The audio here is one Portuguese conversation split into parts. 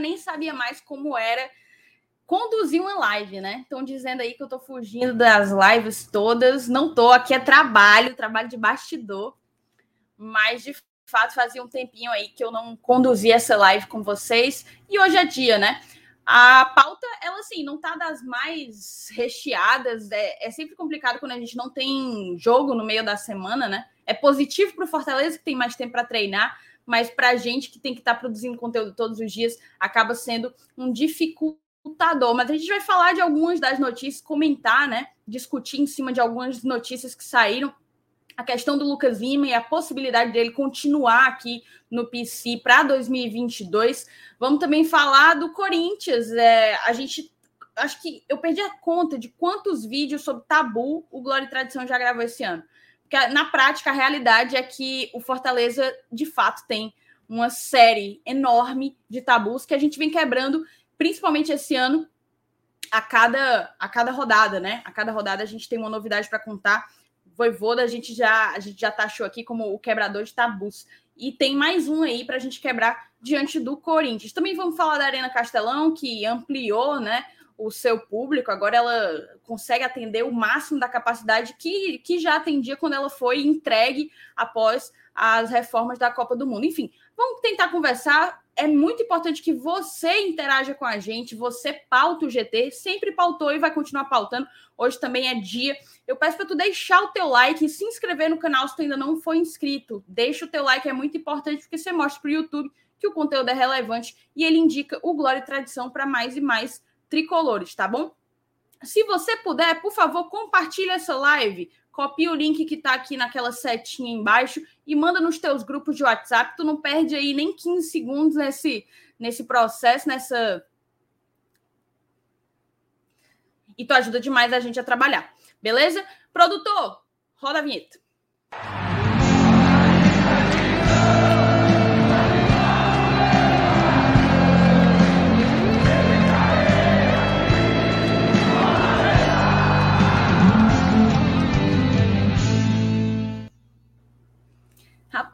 nem sabia mais como era conduzir uma live, né? Estão dizendo aí que eu tô fugindo das lives todas. Não tô, aqui é trabalho, trabalho de bastidor. Mas de fato fazia um tempinho aí que eu não conduzia essa live com vocês. E hoje é dia, né? A pauta, ela assim, não tá das mais recheadas. É, é sempre complicado quando a gente não tem jogo no meio da semana, né? É positivo para o Fortaleza, que tem mais tempo para treinar, mas para a gente que tem que estar tá produzindo conteúdo todos os dias, acaba sendo um dificultador. Mas a gente vai falar de algumas das notícias, comentar, né? Discutir em cima de algumas notícias que saíram a questão do Lucas Lima e a possibilidade dele continuar aqui no PC para 2022. Vamos também falar do Corinthians. É, a gente acho que eu perdi a conta de quantos vídeos sobre tabu o Glória e Tradição já gravou esse ano. Porque na prática a realidade é que o Fortaleza de fato tem uma série enorme de tabus que a gente vem quebrando, principalmente esse ano, a cada a cada rodada, né? A cada rodada a gente tem uma novidade para contar. Voivoda a gente já a gente já taxou aqui como o quebrador de tabus. E tem mais um aí para a gente quebrar diante do Corinthians. Também vamos falar da Arena Castelão, que ampliou né, o seu público, agora ela consegue atender o máximo da capacidade que, que já atendia quando ela foi entregue após as reformas da Copa do Mundo. Enfim, vamos tentar conversar é muito importante que você interaja com a gente, você pauta o GT, sempre pautou e vai continuar pautando. Hoje também é dia. Eu peço para tu deixar o teu like e se inscrever no canal se tu ainda não for inscrito. Deixa o teu like, é muito importante porque você mostra para o YouTube que o conteúdo é relevante e ele indica o Glória e Tradição para mais e mais tricolores, tá bom? Se você puder, por favor, compartilhe essa live copia o link que está aqui naquela setinha embaixo e manda nos teus grupos de WhatsApp. Tu não perde aí nem 15 segundos nesse, nesse processo, nessa. E tu ajuda demais a gente a trabalhar. Beleza? Produtor, roda a vinheta.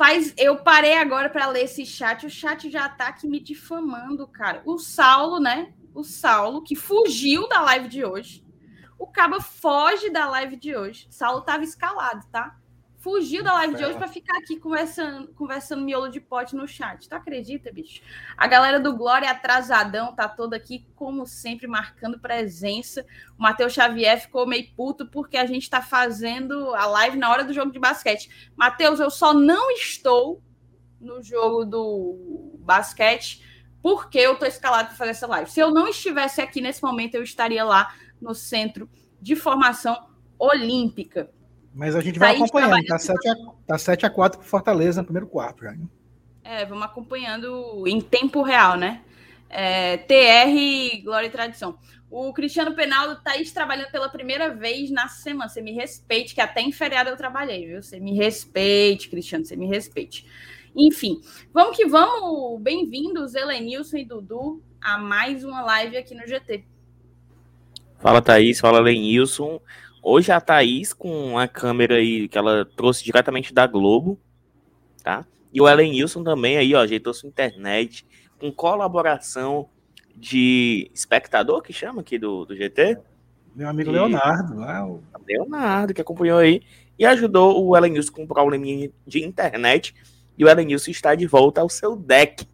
Rapaz, eu parei agora para ler esse chat. O chat já tá aqui me difamando, cara. O Saulo, né? O Saulo, que fugiu da live de hoje. O Caba foge da live de hoje. Saulo tava escalado, tá? Fugiu da live de hoje para ficar aqui conversando, conversando miolo de pote no chat. Tu acredita, bicho? A galera do Glória atrasadão tá toda aqui, como sempre, marcando presença. O Matheus Xavier ficou meio puto porque a gente tá fazendo a live na hora do jogo de basquete. Matheus, eu só não estou no jogo do basquete porque eu tô escalado para fazer essa live. Se eu não estivesse aqui nesse momento, eu estaria lá no centro de formação olímpica. Mas a gente vai tá acompanhando. Tá 7, a, tá 7 a 4 para Fortaleza no primeiro quarto já. Hein? É, vamos acompanhando em tempo real, né? É, TR, Glória e Tradição. O Cristiano Penaldo tá aí trabalhando pela primeira vez na semana. Você me respeite, que até em feriado eu trabalhei, viu? Você me respeite, Cristiano, você me respeite. Enfim, vamos que vamos. Bem-vindos, Helenilson e Dudu, a mais uma live aqui no GT. Fala, Thaís. Fala, Lenilson. Hoje a Thaís, com a câmera aí que ela trouxe diretamente da Globo, tá? E o Ellen Wilson também aí, ó, ajeitou sua internet, com colaboração de espectador, que chama aqui do, do GT. Meu amigo e... Leonardo, lá. O... Leonardo, que acompanhou aí, e ajudou o Ellen Wilson com um probleminha de internet, e o Ellen Wilson está de volta ao seu deck.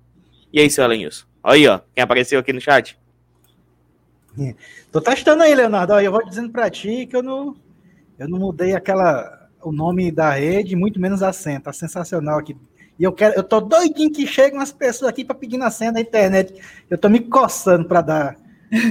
E aí, seu Ellen Wilson? Olha aí, ó, quem apareceu aqui no chat. Tô testando aí, Leonardo. Eu vou dizendo para ti que eu não, eu não mudei aquela o nome da rede, muito menos a senha. Tá sensacional aqui. E eu quero, eu tô doidinho que chegam as pessoas aqui para pedir na senha da internet. Eu tô me coçando para dar.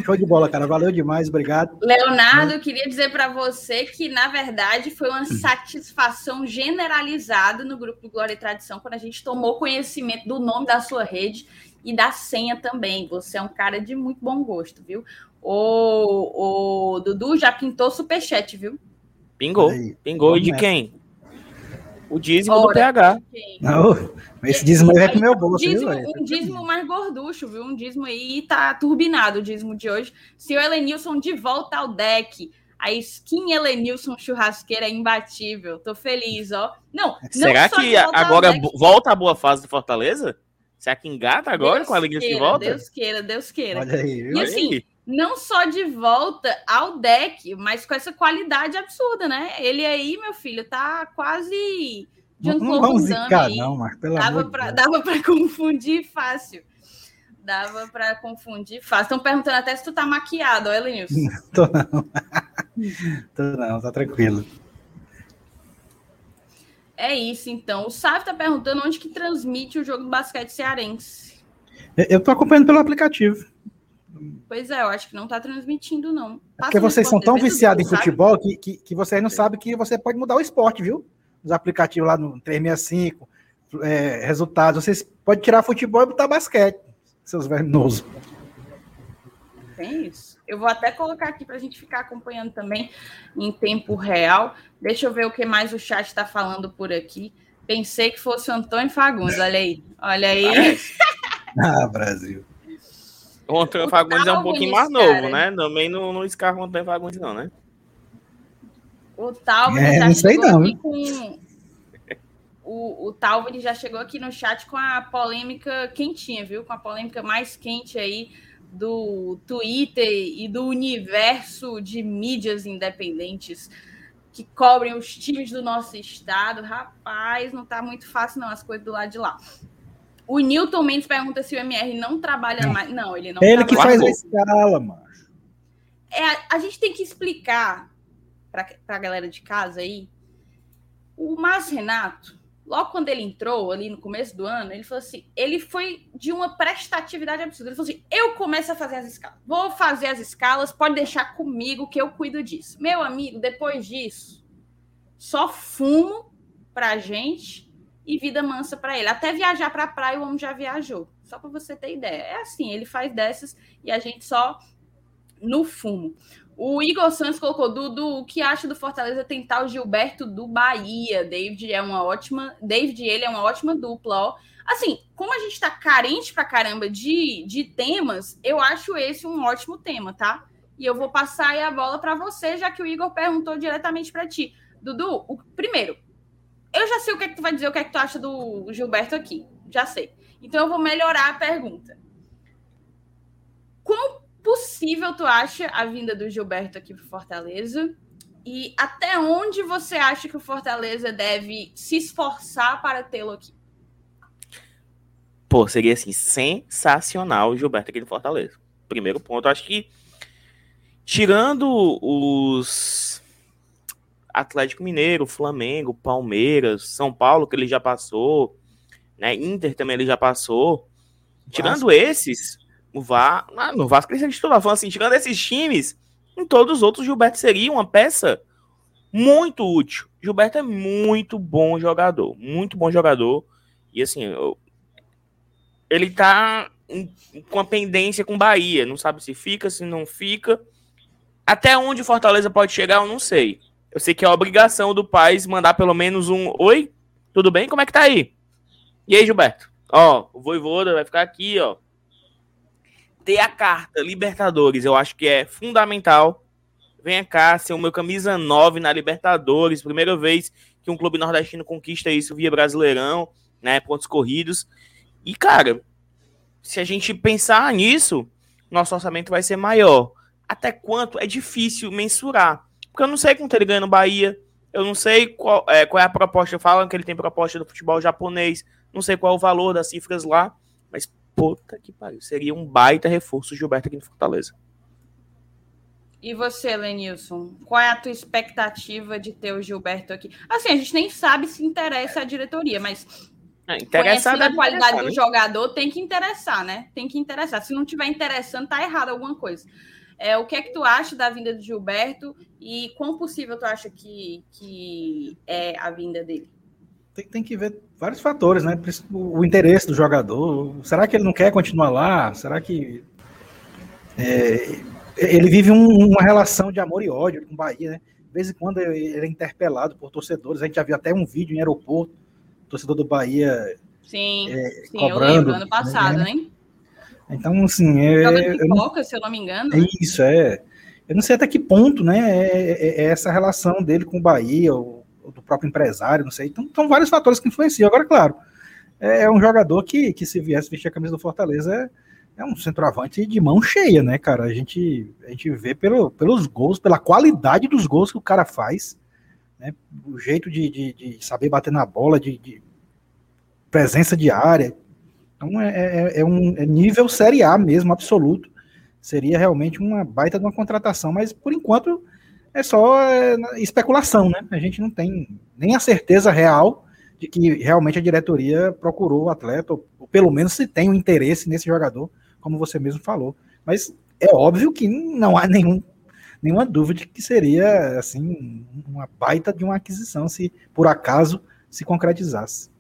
Show de bola, cara. Valeu demais, obrigado. Leonardo, queria dizer para você que, na verdade, foi uma satisfação generalizada no grupo Glória e Tradição quando a gente tomou conhecimento do nome da sua rede e da senha também. Você é um cara de muito bom gosto, viu? O, o Dudu já pintou superchat, viu? Pingou. Aí, Pingou. E de quem? O dízimo Ora, do PH. Não, esse dízimo aí é com meu bolso. Dízimo, viu, um dízimo mais gorducho, viu? Um dízimo aí tá turbinado o dízimo de hoje. Se o Elenilson de volta ao deck. A skin Elenilson churrasqueira é imbatível. Tô feliz, ó. Não, Será não que agora volta a boa fase do Fortaleza? Será que engata agora Deus com a Liga de volta? Deus queira, Deus queira. Olha aí, viu? E assim, aí. Não só de volta ao deck, mas com essa qualidade absurda, né? Ele aí, meu filho, tá quase Não, Jean-Claude não vamos Van Damme zicar, aí. não, mas pelo Dava amor de pra, dava pra confundir fácil. Dava pra confundir fácil. Estão perguntando até se tu tá maquiado, ó, Elenilson. Tô não. Tô não, tá tranquilo. É isso, então. O Sávio tá perguntando onde que transmite o jogo do basquete cearense. Eu tô acompanhando pelo aplicativo. Pois é, eu acho que não tá transmitindo, não. É Passa porque vocês são tão viciados em futebol que, que, que vocês não sabem que você pode mudar o esporte, viu? Os aplicativos lá no 365, é, resultados. Vocês podem tirar futebol e botar basquete, seus venenosos. Tem isso. Eu vou até colocar aqui para a gente ficar acompanhando também em tempo real. Deixa eu ver o que mais o chat está falando por aqui. Pensei que fosse o Antônio Fagundes, olha aí. Olha aí. Ah, Brasil. O Antônio O Fagundes é um Talvin, pouquinho mais cara. novo, né? Também não, não escarra o Antônio Fagundes, não, né? O Talvin É, já não sei chegou não, aqui com. O, o Talvin já chegou aqui no chat com a polêmica quentinha, viu? Com a polêmica mais quente aí do Twitter e do universo de mídias independentes que cobrem os times do nosso estado. Rapaz, não tá muito fácil, não, as coisas do lado de lá. O Newton Mendes pergunta se o MR não trabalha mais. Não, ele não Ele que faz a escala, mano. é, a- a gente tem que explicar para a galera de casa aí. O Márcio Renato, logo quando ele entrou, ali no começo do ano, ele falou assim: ele foi de uma prestatividade absurda. Ele falou assim: eu começo a fazer as escalas. Vou fazer as escalas, pode deixar comigo que eu cuido disso. Meu amigo, depois disso, só fumo pra gente e vida mansa para ele. Até viajar para a praia, o homem já viajou. Só para você ter ideia. É assim, ele faz dessas e a gente só no fumo. O Igor Santos colocou Dudu, o que acha do Fortaleza tentar o Gilberto do Bahia? David é uma ótima, David ele é uma ótima dupla, ó. Assim, como a gente tá carente pra caramba de, de temas, eu acho esse um ótimo tema, tá? E eu vou passar aí a bola para você, já que o Igor perguntou diretamente para ti. Dudu, o, primeiro, eu já sei o que é que tu vai dizer, o que é que tu acha do Gilberto aqui. Já sei. Então eu vou melhorar a pergunta. Quão possível tu acha a vinda do Gilberto aqui para Fortaleza? E até onde você acha que o Fortaleza deve se esforçar para tê-lo aqui? Pô, seria assim, sensacional o Gilberto aqui no Fortaleza. Primeiro ponto, acho que tirando os Atlético Mineiro, Flamengo, Palmeiras, São Paulo, que ele já passou, né? Inter também ele já passou. Tirando esses, o Va... ah, no Vasco ele estou falando assim, tirando esses times, em todos os outros, o Gilberto seria uma peça muito útil. Gilberto é muito bom jogador, muito bom jogador. E assim, eu- ele tá com a pendência com Bahia. Não sabe se fica, se não fica. Até onde o Fortaleza pode chegar, eu não sei. Eu sei que é obrigação do Paz mandar pelo menos um Oi, tudo bem? Como é que tá aí? E aí, Gilberto? Ó, o Voivoda vai ficar aqui, ó. Ter a carta Libertadores, eu acho que é fundamental. Venha cá, ser o meu camisa 9 na Libertadores. Primeira vez que um clube nordestino conquista isso via Brasileirão, né? Pontos corridos. E, cara, se a gente pensar nisso, nosso orçamento vai ser maior. Até quanto é difícil mensurar. Porque eu não sei quanto ele ganha no Bahia. Eu não sei qual é, qual é a proposta. Falam que ele tem proposta do futebol japonês. Não sei qual é o valor das cifras lá. Mas, puta que pariu. Seria um baita reforço o Gilberto aqui no Fortaleza. E você, Lenilson, qual é a tua expectativa de ter o Gilberto aqui? Assim, a gente nem sabe se interessa a diretoria, mas É, conhecendo a qualidade do hein? jogador, tem que interessar, né? Tem que interessar. Se não tiver interessando, tá errado alguma coisa. É, o que é que tu acha da vinda do Gilberto e quão possível tu acha que, que é a vinda dele? Tem, tem que ver vários fatores, né? O, o interesse do jogador. Será que ele não quer continuar lá? Será que. é, ele vive um- uma relação de amor e ódio com o Bahia, né? De vez em quando ele é interpelado por torcedores. A gente já viu até um vídeo em aeroporto, torcedor do Bahia. Sim, sim, eu cobrando, lembro, ano passado, né? né? Então, assim, é, Joga não- pipoca, se eu não me engano. é isso, é. Eu não sei até que ponto, né? É, é- é essa relação dele com o Bahia, ou, ou do próprio empresário, não sei. Então, são vários fatores que influenciam. Agora, claro, é, é um jogador que, que se viesse vestir a camisa do Fortaleza é, é um centroavante de mão cheia, né, cara? A gente, a gente vê pelo, pelos gols, pela qualidade dos gols que o cara faz, né? O jeito de, de, de saber bater na bola, de, de, presença de área. Então é, é, é um é nível Série A mesmo, absoluto. Seria realmente uma baita de uma contratação, mas por enquanto é só é, especulação, né? A gente não tem nem a certeza real de que realmente a diretoria procurou o atleta, ou, ou pelo menos se tem um interesse nesse jogador, como você mesmo falou. Mas é óbvio que não há nenhum, nenhuma dúvida de que seria assim uma baita de uma aquisição se por acaso se concretizasse.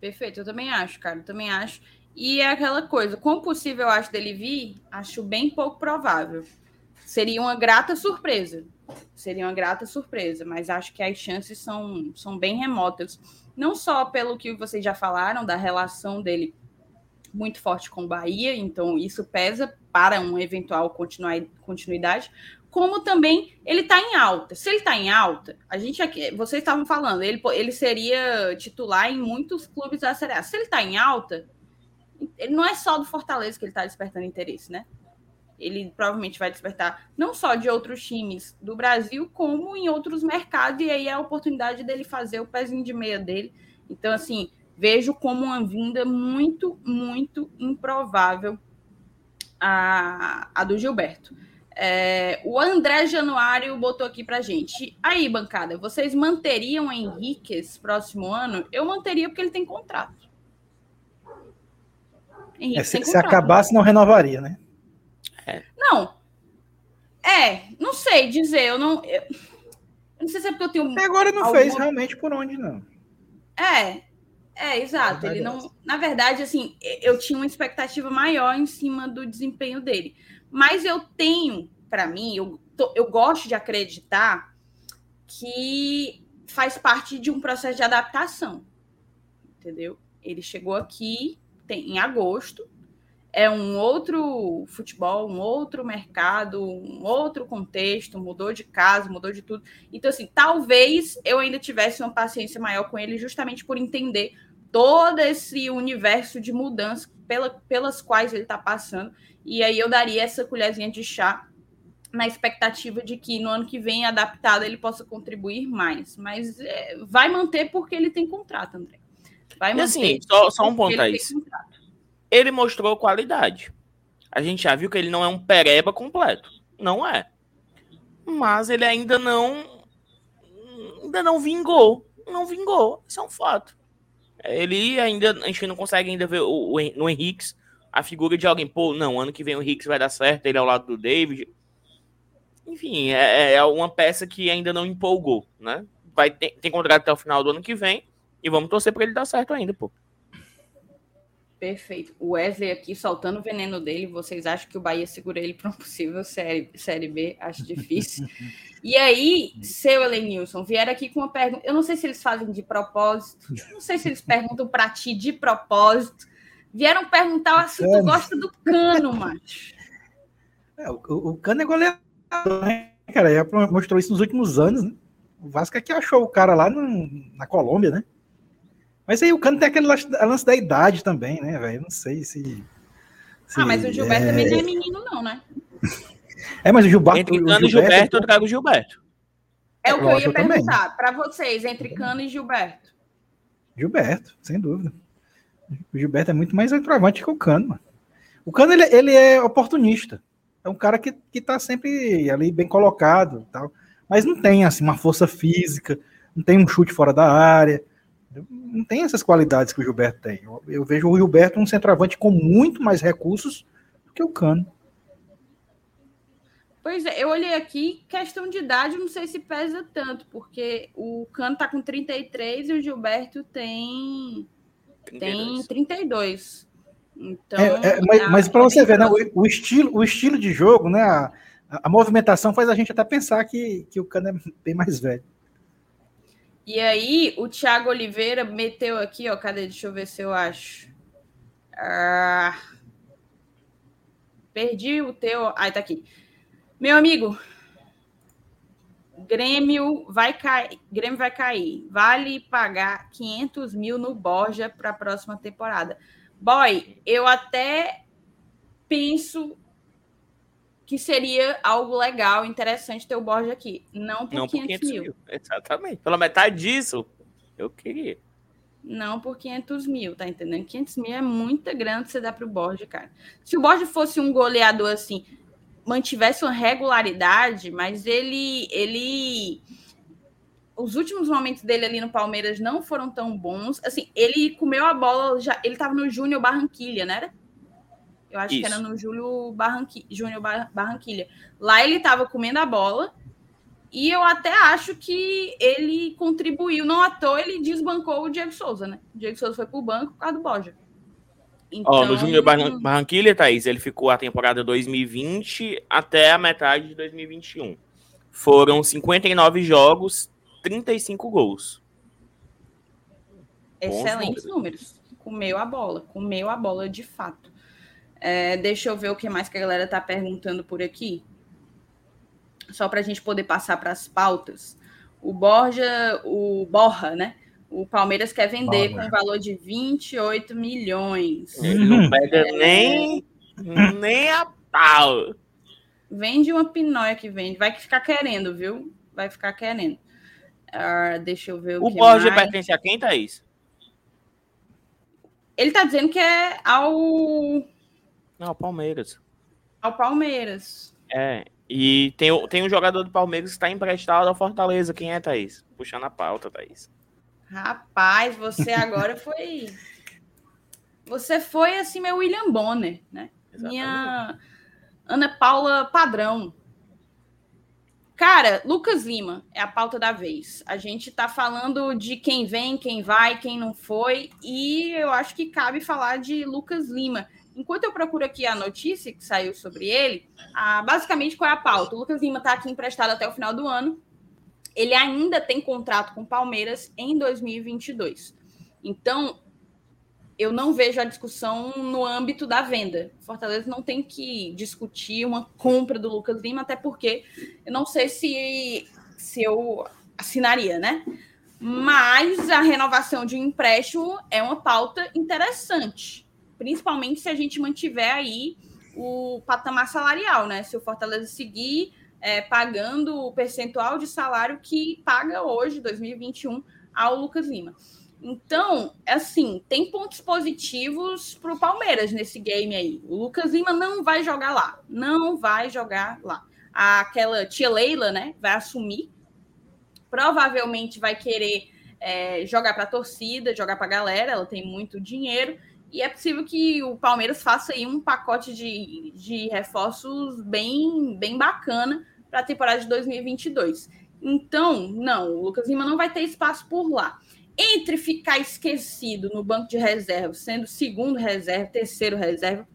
Perfeito, eu também acho, cara, eu também acho. E é aquela coisa, quão possível eu acho dele vir? Acho bem pouco provável. Seria uma grata surpresa seria uma grata surpresa, mas acho que as chances são, são bem remotas. Não só pelo que vocês já falaram, da relação dele muito forte com o Bahia, então isso pesa para uma eventual continuidade, como também ele está em alta. Se ele está em alta, a gente aqui, vocês estavam falando, ele, ele seria titular em muitos clubes da Série A. Se ele está em alta, ele não é só do Fortaleza que ele está despertando interesse, né? ele provavelmente vai despertar não só de outros times do Brasil, como em outros mercados, e aí é a oportunidade dele fazer o pezinho de meia dele. Então, assim, vejo como uma vinda muito, muito improvável a, a do Gilberto. É, o André Januário botou aqui pra gente. Aí, bancada, vocês manteriam o Henrique esse próximo ano? Eu manteria porque ele tem contrato. Henrique é, se, tem contrato. se acabasse, não renovaria, né? É. Não. É, não sei dizer, eu não. Eu, eu não sei se é porque eu tenho. Até agora não alguma... fez realmente por onde, não. É, é, exato. Ele não. Na verdade, assim, eu tinha uma expectativa maior em cima do desempenho dele. Mas eu tenho, para mim, eu, tô, eu gosto de acreditar que faz parte de um processo de adaptação. Entendeu? Ele chegou aqui tem, em agosto, é um outro futebol, um outro mercado, um outro contexto, mudou de casa, mudou de tudo. Então, assim, talvez eu ainda tivesse uma paciência maior com ele, justamente por entender todo esse universo de mudanças pela, pelas quais ele está passando. E aí eu daria essa colherzinha de chá na expectativa de que no ano que vem, adaptado, ele possa contribuir mais. Mas é, vai manter porque ele tem contrato, André. Vai manter. E assim, só, só um ponto aí ele mostrou qualidade. A gente já viu que ele não é um pereba completo. Não é. Mas ele ainda não. Ainda não vingou. Não vingou. Isso é um fato. Ele ainda. A gente não consegue ainda ver o, o, no Henrique a figura de alguém. Pô, não, ano que vem o Henrique vai dar certo. Ele é ao lado do David. Enfim, é, é uma peça que ainda não empolgou, né? Vai ter, tem contrato até o final do ano que vem. E vamos torcer para ele dar certo ainda, pô. Perfeito. O Wesley aqui soltando o veneno dele. Vocês acham que o Bahia segura ele para um possível série, série B? Acho difícil. e aí, seu Elenilson, vieram aqui com uma pergunta. Eu não sei se eles fazem de propósito. Não sei se eles perguntam para ti de propósito. Vieram perguntar se tu gosta do cano, macho. É, o, o, cano é goleador, né? Cara, já mostrou isso nos últimos anos, né? O Vasco é que achou o cara lá no, na Colômbia, né? Mas aí o Cano tem aquele lance da idade também, né, velho? Não sei se, se. Ah, mas o Gilberto é... também não é menino, não, né? É, mas o Gilberto. Entre Cano e Gilberto, eu trago o Gilberto. É, o que eu ia perguntar para vocês, entre Cano e Gilberto. Gilberto, sem dúvida. O Gilberto é muito mais entrovante que o Cano, mano. O Cano, ele, ele é oportunista. É um cara que, que tá sempre ali bem colocado tal. Mas não tem, assim, uma força física, não tem um chute fora da área não tem essas qualidades que o Gilberto tem. Eu, eu, vejo o Gilberto um centroavante com muito mais recursos do que o Cano. Pois é, eu olhei aqui, questão de idade, não sei se pesa tanto, porque o Cano tá com 33 e o Gilberto tem 32. tem 32. Então, é, é, mas, mas para você ver, né, o, o, estilo, o estilo de jogo, né, a, a, movimentação faz a gente até pensar que, que o Cano é bem mais velho. E aí, o Thiago Oliveira meteu aqui, ó. Cadê? Deixa eu ver se eu acho. Ah, perdi o teu. Ah, tá aqui. Meu amigo, Grêmio vai cair. Grêmio vai cair. Vale pagar 500 mil no Borja para a próxima temporada. Boy, eu até penso que seria algo legal, interessante ter o Borja aqui. Não por, Não 500, por 500 mil. mil. Exatamente. Pela metade disso, eu queria. Não por 500 mil, tá entendendo? 500 mil é muita grana que você dá para o Borja, cara. Se o Borja fosse um goleador assim, mantivesse uma regularidade, mas ele, ele, os últimos momentos dele ali no Palmeiras não foram tão bons. Assim, ele comeu a bola, já, ele estava no Júnior Barranquilha, né? Eu acho Isso. que era no Júlio Barranqui, Júnior Barranquilha. Lá ele estava comendo a bola e eu até acho que ele contribuiu. Não à toa ele desbancou o Diego Souza, né? O Diego Souza foi pro banco por causa do Borja. Então... Ó, no Júnior Barranquilla, Thaís, ele ficou a temporada 2020 até a metade de 2021. Foram 59 jogos, 35 gols. Excelentes números. números. Comeu a bola, comeu a bola de fato. É, deixa eu ver o que mais que a galera tá perguntando por aqui. Só para a gente poder passar para as pautas. O Borja, o Borra, né? O Palmeiras quer vender Bom, com um valor de 28 milhões. Ele não pega é... nem, nem a pau. Vende uma pinóia que vende. Vai ficar querendo, viu? Vai ficar querendo. Uh, deixa eu ver o, o que Borja mais. pertence a quem, Thaís? Ele tá dizendo que é ao... Não, ao Palmeiras. Ao Palmeiras. É, e tem, tem um jogador do Palmeiras que está emprestado ao Fortaleza. Quem é, Thaís? Puxando a pauta, Thaís. Rapaz, você agora foi. Você foi assim, meu William Bonner, né? Exatamente. Minha Ana Paula padrão. Cara, Lucas Lima é a pauta da vez. A gente tá falando de quem vem, quem vai, quem não foi, e eu acho que cabe falar de Lucas Lima. Enquanto eu procuro aqui a notícia que saiu sobre ele, a, basicamente qual é a pauta? O Lucas Lima está aqui emprestado até o final do ano ele ainda tem contrato com o Palmeiras em 2022. Então, eu não vejo a discussão no âmbito da venda. Fortaleza não tem que discutir uma compra do Lucas Lima, até porque eu não sei se, se eu assinaria, né? Mas a renovação de um empréstimo é uma pauta interessante, principalmente se a gente mantiver aí o patamar salarial, né? Se o Fortaleza seguir é, pagando o percentual de salário que paga hoje, 2021, ao Lucas Lima. Então, assim, tem pontos positivos para o Palmeiras nesse game aí. O Lucas Lima não vai jogar lá. Não vai jogar lá. Aquela tia Leila, né, vai assumir. Provavelmente vai querer é, jogar para a torcida, jogar para a galera. Ela tem muito dinheiro. E é possível que o Palmeiras faça aí um pacote de, de reforços bem, bem bacana para a temporada de 2022. Então, não, o Lucas Lima não vai ter espaço por lá. Entre ficar esquecido no banco de reserva, sendo segundo reserva, terceiro reserva,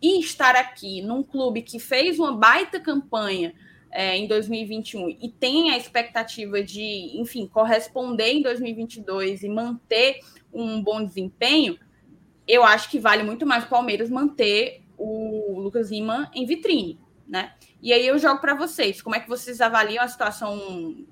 e estar aqui num clube que fez uma baita campanha é, em 2021 e tem a expectativa de, enfim, corresponder em 2022 e manter um bom desempenho, eu acho que vale muito mais o Palmeiras manter o Lucas Lima em vitrine, né? E aí eu jogo para vocês, como é que vocês avaliam a situação,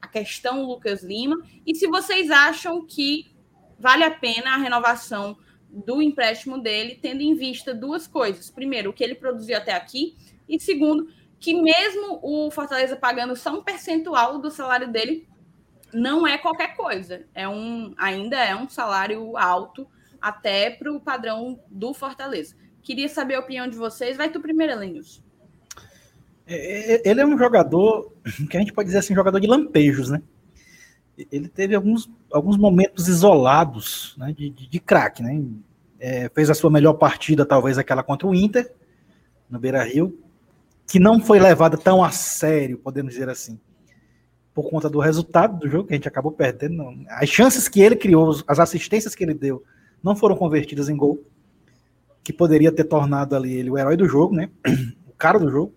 a questão Lucas Lima, e se vocês acham que vale a pena a renovação do empréstimo dele, tendo em vista duas coisas. Primeiro, o que ele produziu até aqui, e segundo, que mesmo o Fortaleza pagando só um percentual do salário dele, não é qualquer coisa. É um, ainda é um salário alto até para o padrão do Fortaleza. Queria saber a opinião de vocês. Vai tu primeiro, Elenius. É, é, ele é um jogador que a gente pode dizer assim, jogador de lampejos, né? Ele teve alguns, alguns momentos isolados né, de, de, de craque, né? É, fez a sua melhor partida, talvez aquela contra o Inter, no Beira Rio, que não foi levada tão a sério, podemos dizer assim, por conta do resultado do jogo, que a gente acabou perdendo. As chances que ele criou, as assistências que ele deu, não foram convertidas em gol, que poderia ter tornado ali ele o herói do jogo, né? O cara do jogo.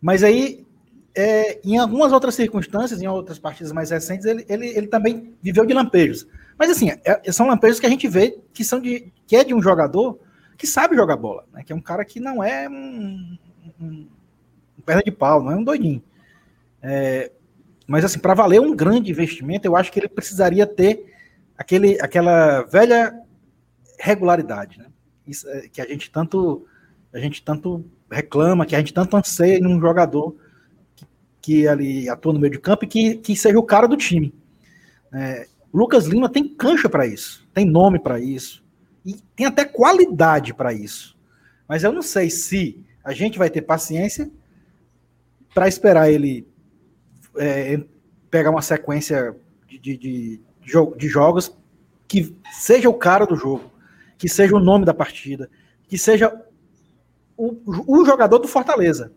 Mas aí, é, em algumas outras circunstâncias, em outras partidas mais recentes, ele, ele, ele também viveu de lampejos. Mas assim, é, são lampejos que a gente vê que são de que é de um jogador que sabe jogar bola, né? Que é um cara que não é um, um, um perna de pau, não é um doidinho. É, mas assim, para valer um grande investimento, eu acho que ele precisaria ter aquele, aquela velha regularidade, né? Isso, é, que a gente tanto a gente tanto reclama, que a gente tanto anseia em um jogador que, que ali atua no meio de campo e que, que seja o cara do time. É, o Lucas Lima tem cancha para isso, tem nome para isso e tem até qualidade para isso. Mas eu não sei se a gente vai ter paciência para esperar ele é, pegar uma sequência de, de, de, de jogos que seja o cara do jogo, que seja o nome da partida, que seja o, o jogador do Fortaleza.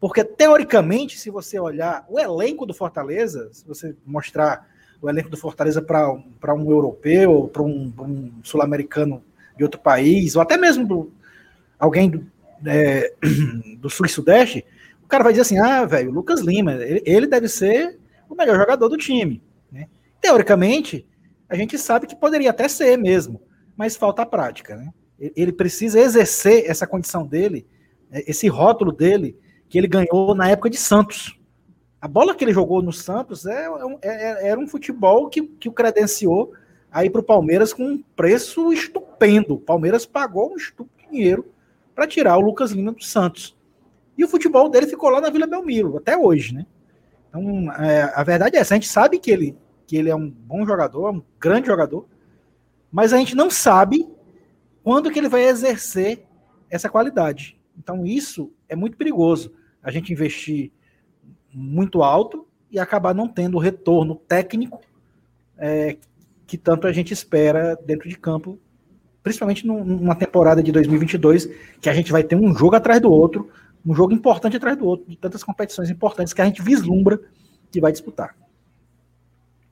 Porque, teoricamente, se você olhar o elenco do Fortaleza, se você mostrar o elenco do Fortaleza para um europeu, para um, um sul-americano de outro país, ou até mesmo do, alguém do, é, do sul e sudeste, o cara vai dizer assim: ah, velho, Lucas Lima, ele, ele, deve ser o melhor jogador do time. Né? Teoricamente, a gente sabe que poderia até ser mesmo, mas falta a prática. Né? Ele precisa exercer essa condição dele, né, esse rótulo dele, que ele ganhou na época de Santos. A bola que ele jogou no Santos é, é, é era um futebol que, que o credenciou aí para o Palmeiras com um preço estupendo. O Palmeiras pagou um estúpido dinheiro para tirar o Lucas Lima do Santos. E o futebol dele ficou lá na Vila Belmiro, até hoje, né? Então, é, a verdade é essa, a gente sabe que ele, que ele é um bom jogador, um grande jogador, mas a gente não sabe quando que ele vai exercer essa qualidade. Então, isso é muito perigoso. A gente investir muito alto e acabar não tendo o retorno técnico é, que tanto a gente espera dentro de campo, principalmente numa temporada de 2022, que a gente vai ter um jogo atrás do outro, um jogo importante atrás do outro, de tantas competições importantes que a gente vislumbra que vai disputar.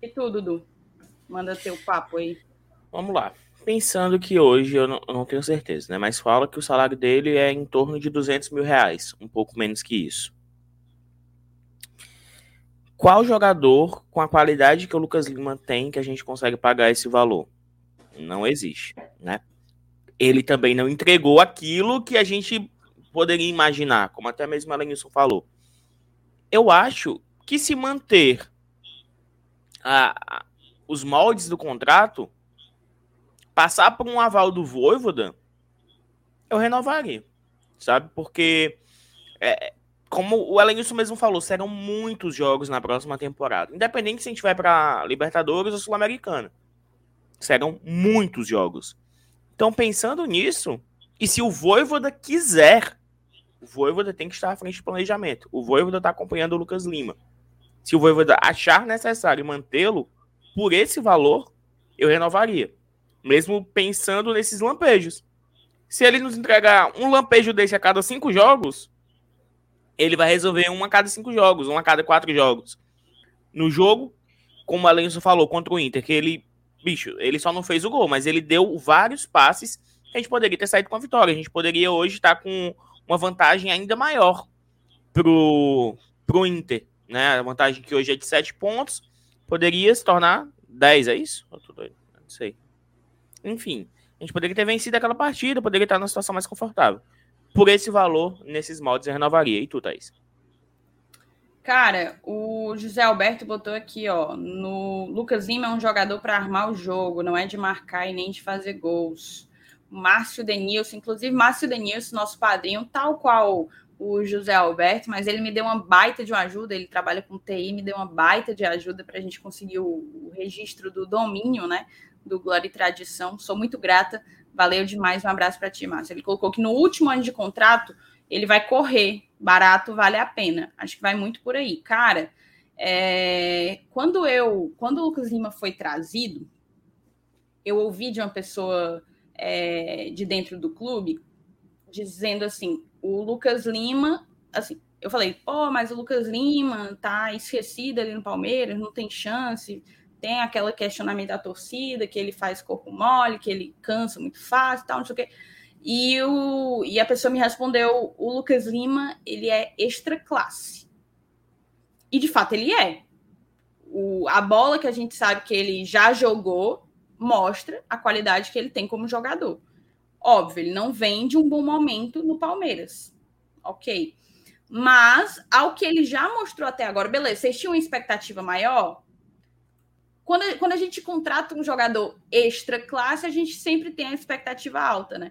E tu, Dudu? Manda teu papo aí. Vamos lá. Pensando que hoje, eu não, eu não, tenho certeza, né? Mas fala que o salário dele é em torno de 200 mil reais, um pouco menos que isso. Qual jogador com a qualidade que o Lucas Lima tem que a gente consegue pagar esse valor? Não existe, né? Ele também não entregou aquilo que a gente poderia imaginar, como até mesmo a Lenilson falou. Eu acho que se manter a, a, os moldes do contrato, passar por um aval do Voivoda, eu renovaria, sabe? Porque, é, como o Elenilson mesmo falou, serão muitos jogos na próxima temporada. Independente se a gente vai para Libertadores ou Sul-Americana. Serão muitos jogos. Então, pensando nisso, e se o Voivoda quiser o Voivoda tem que estar à frente do planejamento. O Voivoda está acompanhando o Lucas Lima. Se o Voivoda achar necessário mantê-lo por esse valor, eu renovaria. Mesmo pensando nesses lampejos. Se ele nos entregar um lampejo desse a cada cinco jogos, ele vai resolver um a cada cinco jogos, um a cada quatro jogos. No jogo, como a Lenço falou contra o Inter, que ele, bicho, ele só não fez o gol, mas ele deu vários passes a gente poderia ter saído com a vitória. A gente poderia hoje estar com uma vantagem ainda maior pro, pro Inter. Né? A vantagem que hoje é de 7 pontos poderia se tornar 10, é isso? Eu tô doido, não sei. Enfim, a gente poderia ter vencido aquela partida, poderia estar numa situação mais confortável. Por esse valor, nesses moldes, eu renovaria. E tu, Thaís? Cara, o José Alberto botou aqui, ó, no Lucas Lima é um jogador para armar o jogo, não é de marcar e nem de fazer gols. Márcio Denilson, inclusive Márcio Denilson, nosso padrinho, tal qual o José Alberto, mas ele me deu uma baita de uma ajuda, ele trabalha com TI, me deu uma baita de ajuda para a gente conseguir o, o, registro do domínio, né, do Glória e Tradição. Sou muito grata, valeu demais, um abraço para ti, Márcio. Ele colocou que no último ano de contrato ele vai correr, barato vale a pena. Acho que vai muito por aí. Cara, é, quando eu, quando o Lucas Lima foi trazido, eu ouvi de uma pessoa é, de dentro do clube, dizendo assim: o Lucas Lima, assim, eu falei, pô, mas o Lucas Lima tá esquecido ali no Palmeiras, não tem chance. Tem aquele questionamento da torcida, que ele faz corpo mole, que ele cansa muito fácil tal, não sei o quê. E, o, e a pessoa me respondeu: o Lucas Lima, ele é extra classe. E de fato ele é. O, a bola que a gente sabe que ele já jogou, mostra a qualidade que ele tem como jogador. Óbvio, ele não vem de um bom momento no Palmeiras. Ok. Mas, ao que ele já mostrou até agora, beleza, vocês tinham uma expectativa maior? Quando, quando a gente contrata um jogador extra classe, a gente sempre tem a expectativa alta, né?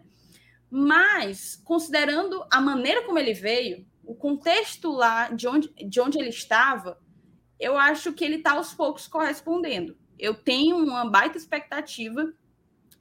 Mas, considerando a maneira como ele veio, o contexto lá de onde, de onde ele estava, eu acho que ele está aos poucos correspondendo. Eu tenho uma baita expectativa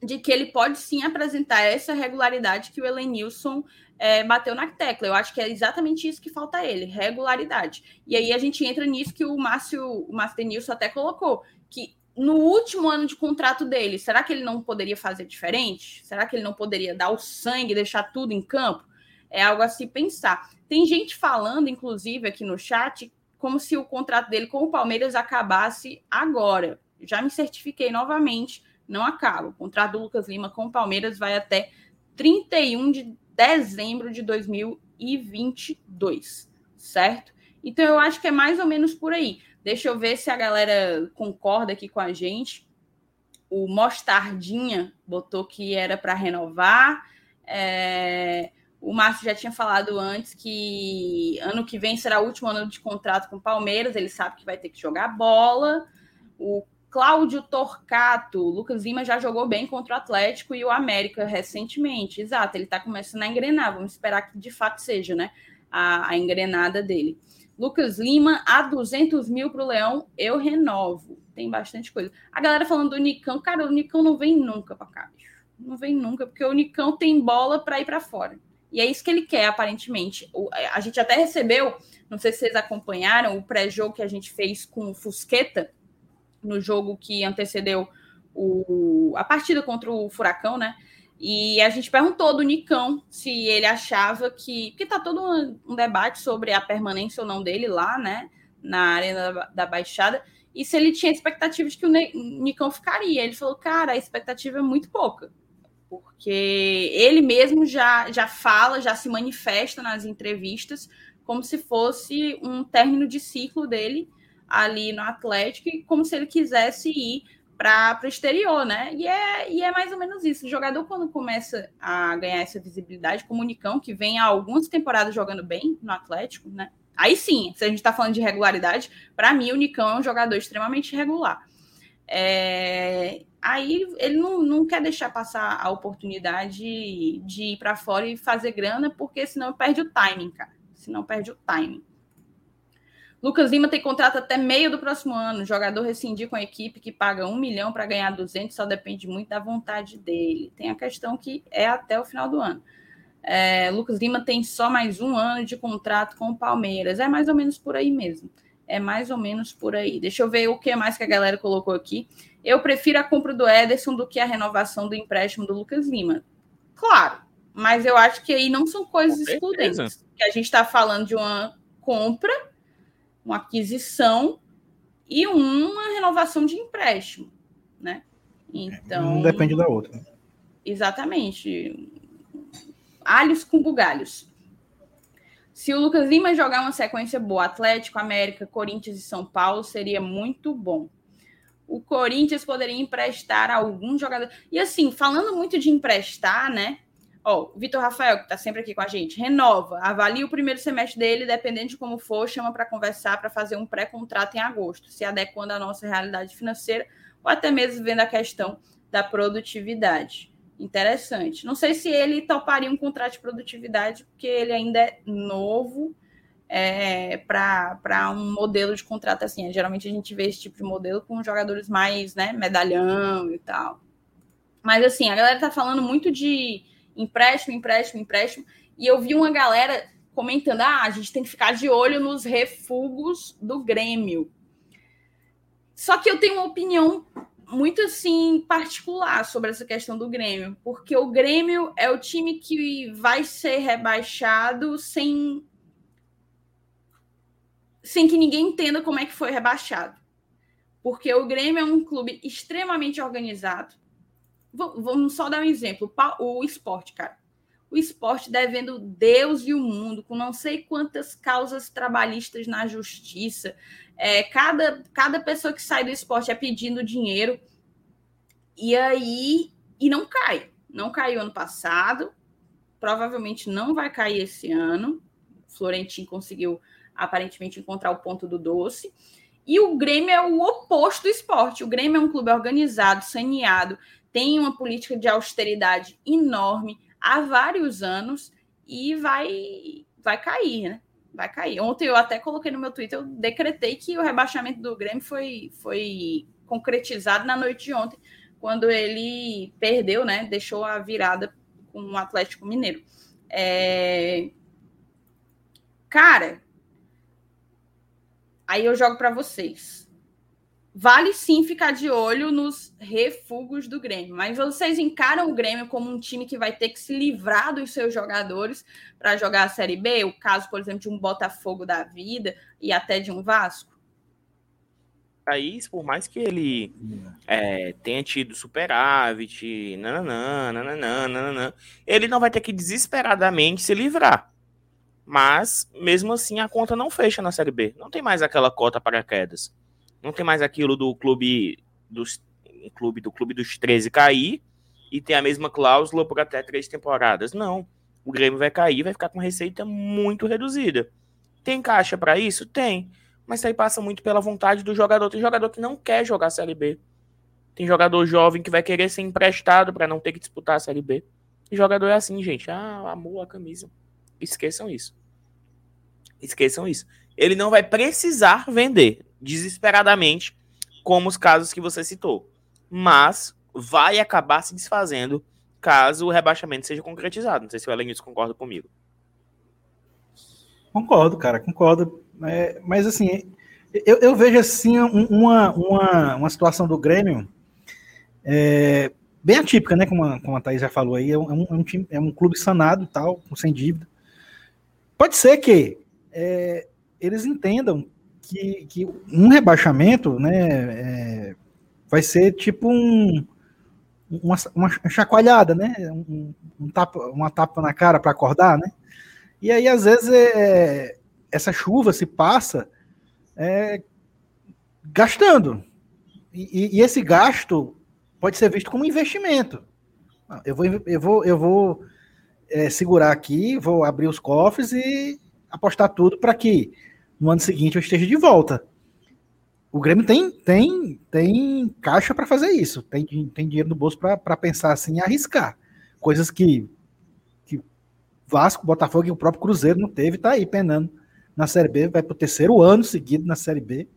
de que ele pode sim apresentar essa regularidade que o Elenilson é, bateu na tecla. Eu acho que é exatamente isso que falta a ele, regularidade. E aí a gente entra nisso que o Márcio, o Márcio Denilson até colocou, que no último ano de contrato dele, será que ele não poderia fazer diferente? Será que ele não poderia dar o sangue, deixar tudo em campo? É algo a se pensar. Tem gente falando, inclusive, aqui no chat, como se o contrato dele com o Palmeiras acabasse agora. Já me certifiquei novamente, não acaba. O contrato do Lucas Lima com o Palmeiras vai até 31 de dezembro de 2022, certo? Então eu acho que é mais ou menos por aí. Deixa eu ver se a galera concorda aqui com a gente. O Mostardinha botou que era para renovar. É... O Márcio já tinha falado antes que ano que vem será o último ano de contrato com o Palmeiras. Ele sabe que vai ter que jogar bola. O Cláudio Torcato, Lucas Lima já jogou bem contra o Atlético e o América recentemente. Exato, ele está começando a engrenar. Vamos esperar que de fato seja, né? A, a engrenada dele. Lucas Lima, a 200 mil para o Leão, eu renovo. Tem bastante coisa. A galera falando do Nicão, cara, o Nicão não vem nunca para cá, bicho. Não vem nunca, porque o Nicão tem bola para ir para fora. E é isso que ele quer, aparentemente. A gente até recebeu, não sei se vocês acompanharam, o pré-jogo que a gente fez com o Fusqueta, no jogo que antecedeu o, a partida contra o Furacão, né? E a gente perguntou do Nicão se ele achava que. Porque tá todo um, debate sobre a permanência ou não dele lá, né? Na Arena da, da Baixada. E se ele tinha expectativa de que o Nicão ficaria. Ele falou, cara, a expectativa é muito pouca. Porque ele mesmo já, já fala, já se manifesta nas entrevistas como se fosse um término de ciclo dele ali no Atlético e como se ele quisesse ir para o exterior, né? E é, e é mais ou menos isso. O jogador, quando começa a ganhar essa visibilidade, como o Nicão, que vem há algumas temporadas jogando bem no Atlético, né? Aí sim, se a gente está falando de regularidade, para mim o Nicão é um jogador extremamente regular. É... Aí ele não, não quer deixar passar a oportunidade de ir para fora e fazer grana, porque senão perde o timing, cara. Senão perde o timing. Lucas Lima tem contrato até meio do próximo ano. O jogador rescindir com a equipe que paga um milhão para ganhar 200 só depende muito da vontade dele. Tem a questão que é até o final do ano. É, Lucas Lima tem só mais um ano de contrato com o Palmeiras. É mais ou menos por aí mesmo. É mais ou menos por aí. Deixa eu ver o que mais que a galera colocou aqui. Eu prefiro a compra do Ederson do que a renovação do empréstimo do Lucas Lima. Claro, mas eu acho que aí não são coisas excludentes. Que a gente está falando de uma compra uma aquisição e uma renovação de empréstimo, né? Então. Um depende da outra. Exatamente. Alhos com bugalhos. Se o Lucas Lima jogar uma sequência boa, Atlético, América, Corinthians e São Paulo, seria muito bom. O Corinthians poderia emprestar algum jogador. E assim, falando muito de emprestar, né? Ó, o Vitor Rafael, que está sempre aqui com a gente, renova, avalia o primeiro semestre dele, dependendo de como for, chama para conversar para fazer um pré-contrato em agosto, se adequando à nossa realidade financeira ou até mesmo vendo a questão da produtividade. Interessante. Não sei se ele toparia um contrato de produtividade, porque ele ainda é novo é, para um modelo de contrato assim. Geralmente a gente vê esse tipo de modelo com jogadores mais né, medalhão e tal. Mas assim, a galera está falando muito de empréstimo, empréstimo, empréstimo. E eu vi uma galera comentando: ah, a gente tem que ficar de olho nos refugos do Grêmio. Só que eu tenho uma opinião muito assim particular sobre essa questão do Grêmio, porque o Grêmio é o time que vai ser rebaixado sem sem que ninguém entenda como é que foi rebaixado. Porque o Grêmio é um clube extremamente organizado, Vamos só dar um exemplo. O esporte, cara. O esporte devendo Deus e o mundo, com não sei quantas causas trabalhistas na justiça. É, cada, cada pessoa que sai do esporte é pedindo dinheiro. E aí. E não cai. Não caiu ano passado. Provavelmente não vai cair esse ano. Florentino conseguiu aparentemente encontrar o ponto do doce. E o Grêmio é o oposto do esporte. O Grêmio é um clube organizado, saneado, tem uma política de austeridade enorme há vários anos e vai, vai cair, né? Vai cair. Ontem eu até coloquei no meu Twitter, eu decretei que o rebaixamento do Grêmio foi, foi concretizado na noite de ontem, quando ele perdeu, né? Deixou a virada com o Atlético Mineiro. É... Cara, aí eu jogo para vocês. Vale sim ficar de olho nos refugos do Grêmio, mas vocês encaram o Grêmio como um time que vai ter que se livrar dos seus jogadores para jogar a Série B? O caso, por exemplo, de um Botafogo da vida e até de um Vasco? Thaís, por mais que ele é, tenha tido superávit, nananã, nananã, nananã, ele não vai ter que desesperadamente se livrar. Mas, mesmo assim, a conta não fecha na Série B. Não tem mais aquela cota para quedas. Não tem mais aquilo do clube dos clube do clube dos 13 cair e tem a mesma cláusula por até três temporadas. Não. O Grêmio vai cair, vai ficar com receita muito reduzida. Tem caixa para isso? Tem. Mas aí passa muito pela vontade do jogador. Tem jogador que não quer jogar Série B. Tem jogador jovem que vai querer ser emprestado para não ter que disputar a Série B. E jogador é assim, gente. Ah, amor a camisa. Esqueçam isso. Esqueçam isso. Ele não vai precisar vender desesperadamente, como os casos que você citou. Mas vai acabar se desfazendo caso o rebaixamento seja concretizado. Não sei se o Elenilson concorda comigo. Concordo, cara, concordo. É, mas assim, eu, eu, vejo assim uma, uma, uma situação do Grêmio é, bem atípica, né? Como a, como a Thaís já falou aí, é um, é um, time, é um clube sanado tal, sem dívida. Pode ser que é, eles entendam que, que um rebaixamento né, é, vai ser tipo um, uma, uma chacoalhada, né? Um, um tapa, uma tapa na cara para acordar, né? E aí, às vezes, é, essa chuva se passa é, gastando. E, e, esse gasto pode ser visto como investimento. Eu vou, eu vou, eu vou é, segurar aqui, vou abrir os cofres e apostar tudo para que no ano seguinte eu esteja de volta. O Grêmio tem tem tem caixa para fazer isso, tem, tem dinheiro no bolso para pensar assim, arriscar. Coisas que, que Vasco, Botafogo e o próprio Cruzeiro não teve, tá aí penando na Série B, vai para o terceiro ano seguido na Série B.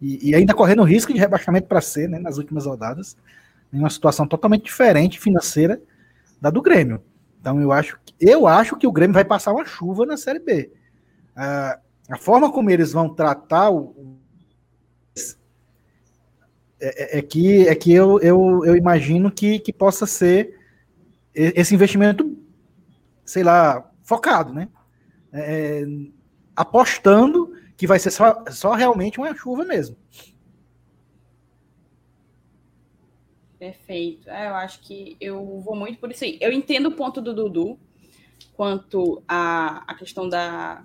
E, e ainda correndo risco de rebaixamento para C, né, nas últimas rodadas, em uma situação totalmente diferente financeira da do Grêmio. Então eu acho eu acho que o Grêmio vai passar uma chuva na Série B. A, a forma como eles vão tratar o, é, é, é, que, é que eu, eu, eu imagino que, que possa ser esse investimento, sei lá, focado, né? É, é, apostando que vai ser só, só realmente uma chuva mesmo. Perfeito. É, eu acho que eu vou muito por isso aí. Eu entendo o ponto do Dudu quanto à a, a questão da,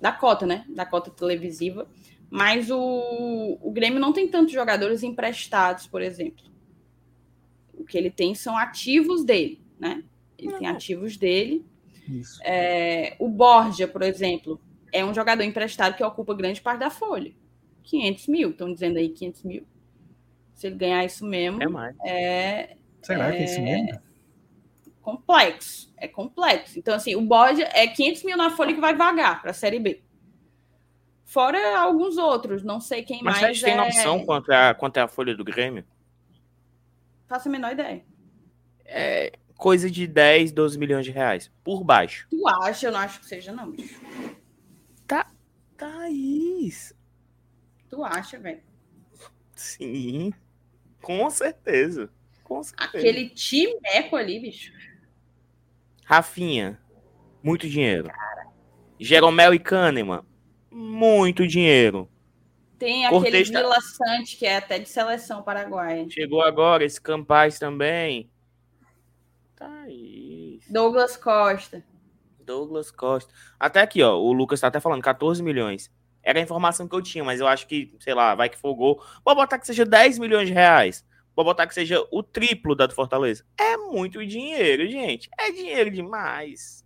da cota, né? Da cota televisiva. Mas o, o Grêmio não tem tantos jogadores emprestados, por exemplo. O que ele tem são ativos dele, né? Ele não. tem ativos dele. É, o Borja, por exemplo, é um jogador emprestado que ocupa grande parte da folha. 500 mil, estão dizendo aí 500 mil. Se ele ganhar isso mesmo. É mais. É, Será é, que é isso mesmo? Complexo. É complexo. Então, assim, o bode é 500 mil na folha que vai vagar para a Série B. Fora alguns outros, não sei quem Mas mais. Mas tem é... noção quanto é, a, quanto é a folha do Grêmio? Faço a menor ideia. É coisa de 10, 12 milhões de reais. Por baixo. Tu acha? Eu não acho que seja, não, bicho. Tá. Thaís. Tu acha, velho? Sim. Com certeza. Com certeza. Aquele timeco ali, bicho. Rafinha, muito dinheiro. Cara. Jeromel e Kahneman, muito dinheiro. Tem aquele tá... Vila Sante, que é até de seleção paraguaia. Chegou agora, esse Campaz também. Tá isso. Douglas Costa. Douglas Costa. Até aqui, ó, o Lucas tá até falando 14 milhões. Era a informação que eu tinha, mas eu acho que, sei lá, vai que folgou. Vou botar que seja 10 milhões de reais. Vou botar que seja o triplo da do Fortaleza. É muito dinheiro, gente. É dinheiro demais.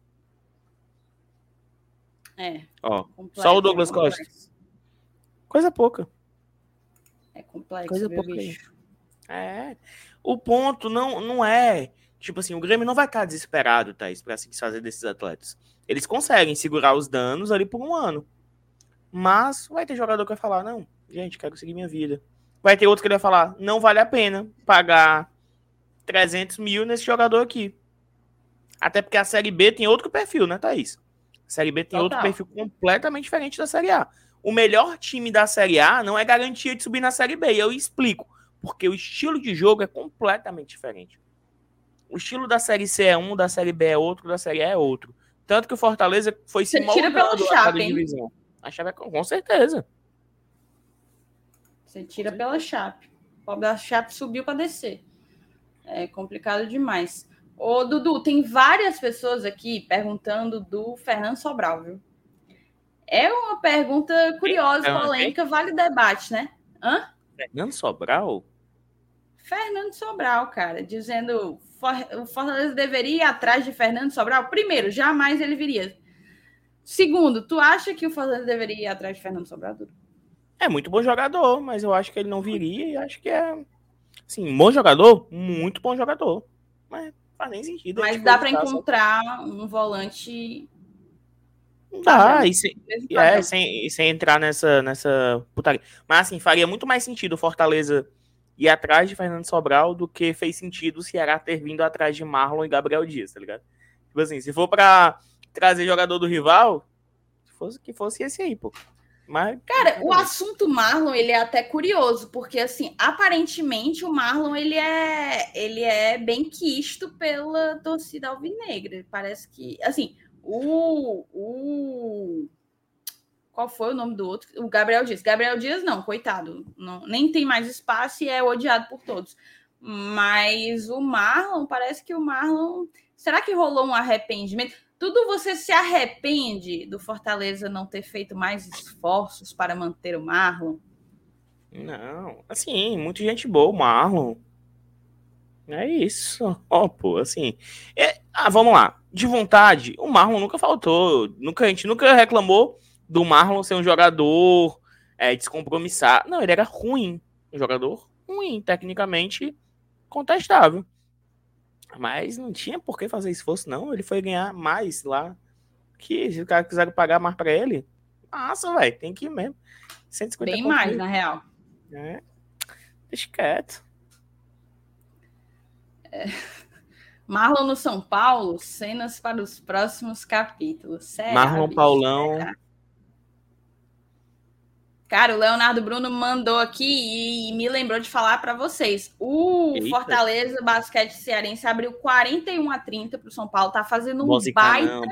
É. Ó, só o Douglas é Costa. Coisa pouca. É complexo, Coisa pouca bicho. É. O ponto não, não é. Tipo assim, o Grêmio não vai estar desesperado, Thaís, pra se desfazer desses atletas. Eles conseguem segurar os danos ali por um ano. Mas vai ter jogador que vai falar: não, gente, quero seguir minha vida. Vai ter outro que vai falar: não vale a pena pagar 300 mil nesse jogador aqui. Até porque a Série B tem outro perfil, né, Thaís? A Série B tem Total. outro perfil completamente diferente da Série A. O melhor time da Série A não é garantia de subir na Série B. E eu explico. Porque o estilo de jogo é completamente diferente. O estilo da Série C é um, da Série B é outro, da Série A é outro. Tanto que o Fortaleza foi se Você tira pela chave, divisão. A chave é com certeza. Você tira pela Chape. O pobre da Chape subiu para descer. É complicado demais. Ô, Dudu, tem várias pessoas aqui perguntando do Fernando Sobral, viu? É uma pergunta curiosa, é, polêmica, vale debate, né? Hã? Fernando Sobral? Fernando Sobral, cara, dizendo o Fortaleza deveria ir atrás de Fernando Sobral. Primeiro, jamais ele viria. Segundo, tu acha que o Fortaleza deveria ir atrás de Fernando Sobral, Dudu? É muito bom jogador, mas eu acho que ele não viria e acho que é. Sim, bom jogador, muito bom jogador. Mas faz nem sentido. Mas dá para encontrar um volante. Dá, e, se, é, sem, sem entrar nessa, nessa putaria. Mas assim, faria muito mais sentido o Fortaleza ir atrás de Fernando Sobral do que fez sentido o Ceará ter vindo atrás de Marlon e Gabriel Dias, tá ligado? Tipo assim, se for pra trazer jogador do rival, que fosse, que fosse esse aí, pô. Mas, Cara, o assunto Marlon, ele é até curioso, porque assim, aparentemente o Marlon, ele é, ele é bem quisto pela torcida alvinegra. Parece que, assim, o, o qual foi o nome do outro? O Gabriel Dias. Gabriel Dias não, coitado, não, nem tem mais espaço e é odiado por todos. Mas o Marlon, parece que o Marlon, será que rolou um arrependimento? Tudo você se arrepende do Fortaleza não ter feito mais esforços para manter o Marlon? Não, assim, muita gente boa, o Marlon. É isso. Ó, oh, pô, assim. É... Ah, vamos lá. De vontade, o Marlon nunca faltou. Nunca, a gente nunca reclamou do Marlon ser um jogador é, descompromissado. Não, ele era ruim. Um jogador ruim, tecnicamente contestável. Mas não tinha por que fazer esforço, não. Ele foi ganhar mais lá. Que se o cara quiser pagar mais para ele, massa, velho. Tem que ir mesmo. 150 Bem mais, mil. na real. É. Deixa quieto. É. Marlon no São Paulo, cenas para os próximos capítulos. Será, Marlon bicho? Paulão. Será? Cara, o Leonardo Bruno mandou aqui e me lembrou de falar para vocês. O Eita. Fortaleza Basquete Cearense abriu 41 a 30 para o São Paulo. Tá fazendo um baita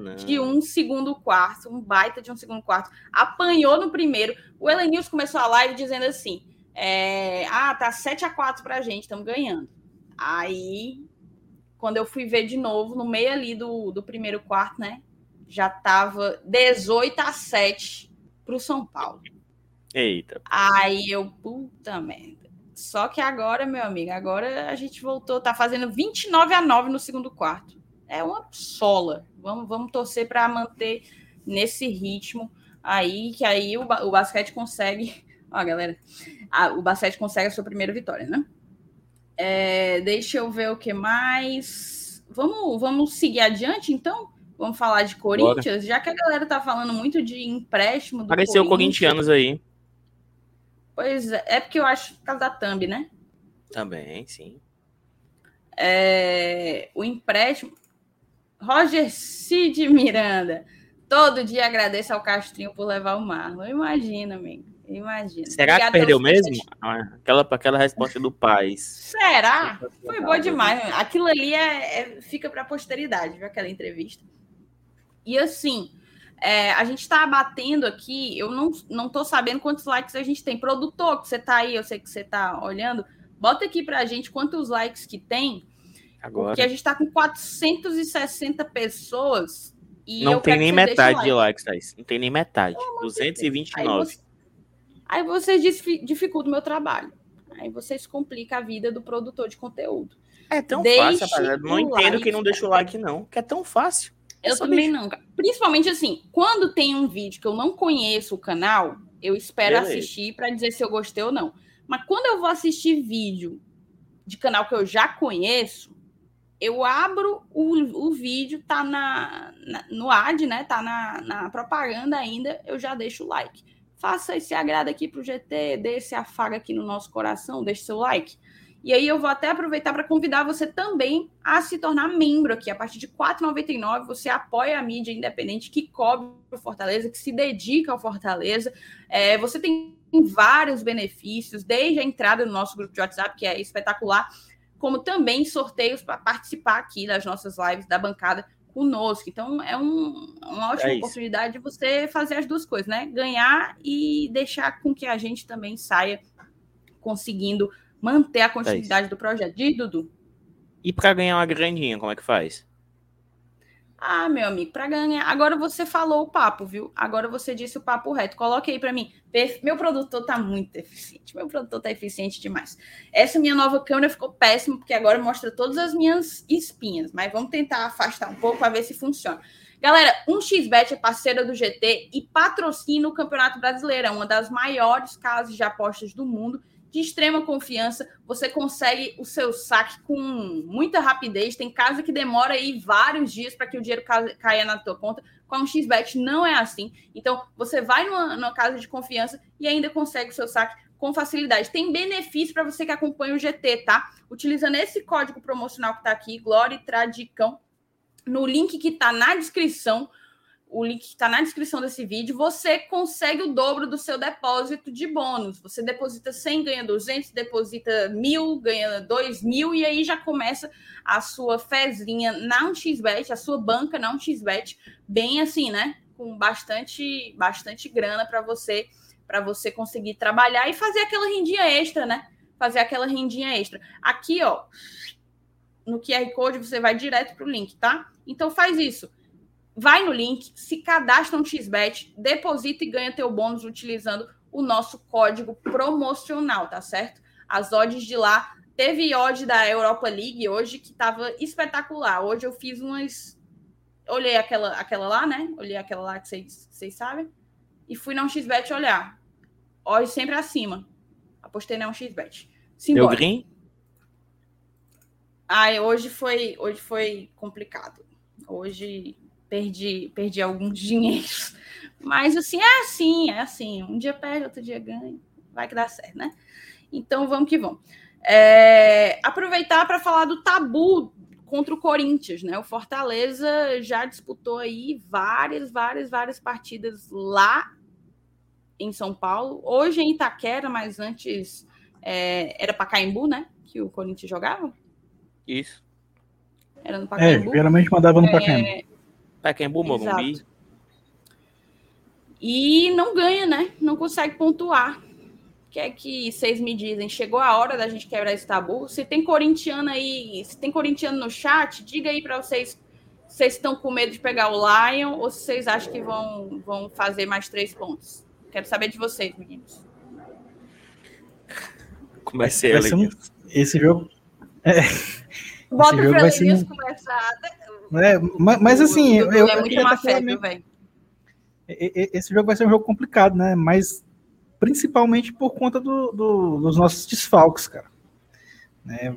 não, de um segundo quarto. Um baita de um segundo quarto. Apanhou no primeiro. O Elenils começou a live dizendo assim: é, Ah, tá 7 a 4 para a gente, estamos ganhando. Aí, quando eu fui ver de novo, no meio ali do, do primeiro quarto, né? Já tava 18 a 7 para o São Paulo. Eita. Aí eu, puta merda. Só que agora, meu amigo, agora a gente voltou, tá fazendo 29 a 9 no segundo quarto. É uma sola. Vamos, vamos torcer para manter nesse ritmo aí, que aí o, o basquete consegue. Ó, galera, a, o basquete consegue a sua primeira vitória, né? É, deixa eu ver o que mais. Vamos, vamos seguir adiante, então? Vamos falar de Corinthians, Bora. já que a galera tá falando muito de empréstimo. Do Apareceu corintianos aí. Pois é, é porque eu acho por causa da thumb, né? Também, sim. É, o empréstimo. Roger Cid Miranda. Todo dia agradeço ao Castrinho por levar o Marlon. Imagina, amigo. Imagina. Será Obrigada que perdeu mesmo? Aquela, aquela resposta do pai. Será? Foi boa demais. Aquilo ali é, é fica para a posteridade, viu? Aquela entrevista. E assim, é, a gente está batendo aqui, eu não, não tô sabendo quantos likes a gente tem. Produtor, que você está aí, eu sei que você está olhando, bota aqui para a gente quantos likes que tem. Agora. Porque a gente está com 460 pessoas. E não tem nem metade like. de likes, Thaís. Não tem nem metade. Oh, 229. Aí, você, aí vocês dificultam o meu trabalho. Aí vocês complicam a vida do produtor de conteúdo. É tão Deixe fácil, rapaziada. Não entendo like, quem não deixa o like, não. Que é tão fácil. Eu também não. Principalmente assim, quando tem um vídeo que eu não conheço o canal, eu espero Beleza. assistir para dizer se eu gostei ou não. Mas quando eu vou assistir vídeo de canal que eu já conheço, eu abro o, o vídeo, tá na, na, no ad, né? Tá na, na propaganda ainda, eu já deixo o like. Faça esse agrado aqui pro GT, dê esse afago aqui no nosso coração, deixe seu like. E aí eu vou até aproveitar para convidar você também a se tornar membro aqui. A partir de R$ 4,99 você apoia a mídia independente que cobre o Fortaleza, que se dedica ao Fortaleza. É, você tem vários benefícios, desde a entrada no nosso grupo de WhatsApp, que é espetacular, como também sorteios para participar aqui das nossas lives da bancada conosco. Então, é um, uma ótima é oportunidade de você fazer as duas coisas, né? Ganhar e deixar com que a gente também saia conseguindo manter a continuidade é do projeto. De Dudu. E para ganhar uma grandinha, como é que faz? Ah, meu amigo, para ganhar. Agora você falou o papo, viu? Agora você disse o papo reto. Coloque aí para mim. Meu produtor tá muito eficiente. Meu produtor tá eficiente demais. Essa minha nova câmera ficou péssima, porque agora mostra todas as minhas espinhas. Mas vamos tentar afastar um pouco para ver se funciona. Galera, 1xBet é parceira do GT e patrocina o Campeonato Brasileiro. É uma das maiores casas de apostas do mundo de extrema confiança, você consegue o seu saque com muita rapidez. Tem casa que demora aí vários dias para que o dinheiro caia na tua conta. Com um XBET não é assim. Então, você vai numa, numa casa de confiança e ainda consegue o seu saque com facilidade. Tem benefício para você que acompanha o GT, tá? Utilizando esse código promocional que está aqui, Glória Tradicão, no link que está na descrição o link está na descrição desse vídeo, você consegue o dobro do seu depósito de bônus. Você deposita 100, ganha 200, deposita 1.000, ganha 2.000, e aí já começa a sua fezinha na 1xBet, a sua banca na 1xBet, bem assim, né? Com bastante, bastante grana para você para você conseguir trabalhar e fazer aquela rendinha extra, né? Fazer aquela rendinha extra. Aqui, ó, no QR Code você vai direto para o link, tá? Então faz isso vai no link, se cadastra no XBET, deposita e ganha teu bônus utilizando o nosso código promocional, tá certo? As odds de lá. Teve odd da Europa League hoje que estava espetacular. Hoje eu fiz umas. Olhei aquela, aquela lá, né? Olhei aquela lá que vocês, sabem. E fui na 1xBet olhar. Hoje sempre acima. Apostei na 1xBet. Deu green? Ah, hoje foi, hoje foi complicado. Hoje perdi, perdi alguns dinheiros. Mas assim, é assim, é assim. Um dia perde, outro dia ganha. Vai que dá certo, né? Então vamos que vamos. É, aproveitar para falar do tabu contra o Corinthians, né? O Fortaleza já disputou aí várias, várias, várias partidas lá em São Paulo. Hoje em Itaquera, mas antes é, era Pacaembu, né? Que o Corinthians jogava. Isso. Era no é, Pacaembu. É, geralmente mandava no Pacaembu. É, Pacaembu, Morumbi. E não ganha, né? Não consegue pontuar. O que é que vocês me dizem? Chegou a hora da gente quebrar esse tabu? Se tem corintiano aí, se tem corintiano no chat, diga aí para vocês se vocês estão com medo de pegar o Lion ou se vocês acham que vão, vão fazer mais três pontos. Quero saber de vocês, meninos. Comecei a um, Esse jogo. É, Bota o Frelinhos um... começar. É, mas, mas assim, eu, eu, é muito má fé, velho. Esse jogo vai ser um jogo complicado, né? Mas principalmente por conta do, do, dos nossos desfalques, cara. É,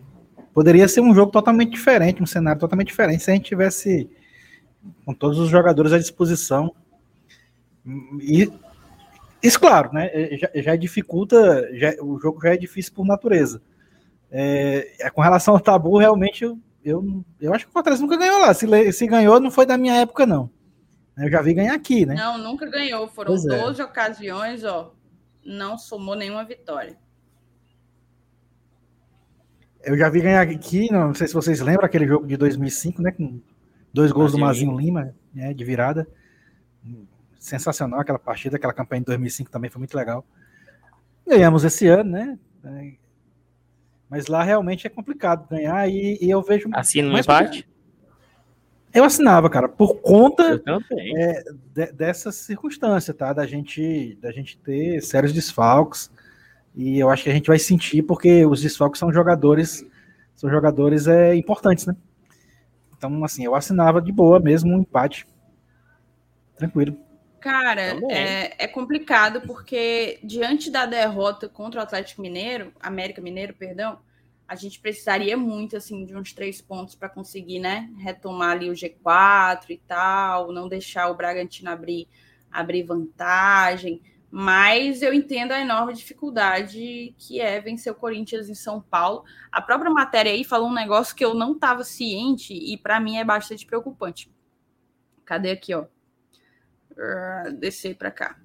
poderia ser um jogo totalmente diferente, um cenário totalmente diferente se a gente tivesse com todos os jogadores à disposição. E isso, claro, né? Já, já dificulta, já, o jogo já é difícil por natureza. É, é com relação ao tabu, realmente eu eu, eu acho que o Fortaleza nunca ganhou lá. Se, se ganhou, não foi da minha época, não. Eu já vi ganhar aqui, né? Não, nunca ganhou. Foram pois 12 é. ocasiões, ó. Não somou nenhuma vitória. Eu já vi ganhar aqui, não sei se vocês lembram aquele jogo de 2005, né? Com dois gols do Mazinho Lima, Lima né, de virada. Sensacional aquela partida, aquela campanha de 2005 também foi muito legal. Ganhamos esse ano, né? Mas lá realmente é complicado ganhar e, e eu vejo. Assina no empate? Eu assinava, cara, por conta é, de, dessa circunstância, tá? Da gente, da gente ter sérios desfalques. E eu acho que a gente vai sentir, porque os desfalques são jogadores, são jogadores é, importantes, né? Então, assim, eu assinava de boa mesmo um empate. Tranquilo. Cara, tá é, é, complicado porque diante da derrota contra o Atlético Mineiro, América Mineiro, perdão, a gente precisaria muito assim de uns três pontos para conseguir, né, retomar ali o G4 e tal, não deixar o Bragantino abrir abrir vantagem. Mas eu entendo a enorme dificuldade que é vencer o Corinthians em São Paulo. A própria matéria aí falou um negócio que eu não estava ciente e para mim é bastante preocupante. Cadê aqui, ó? Uh, descer para cá.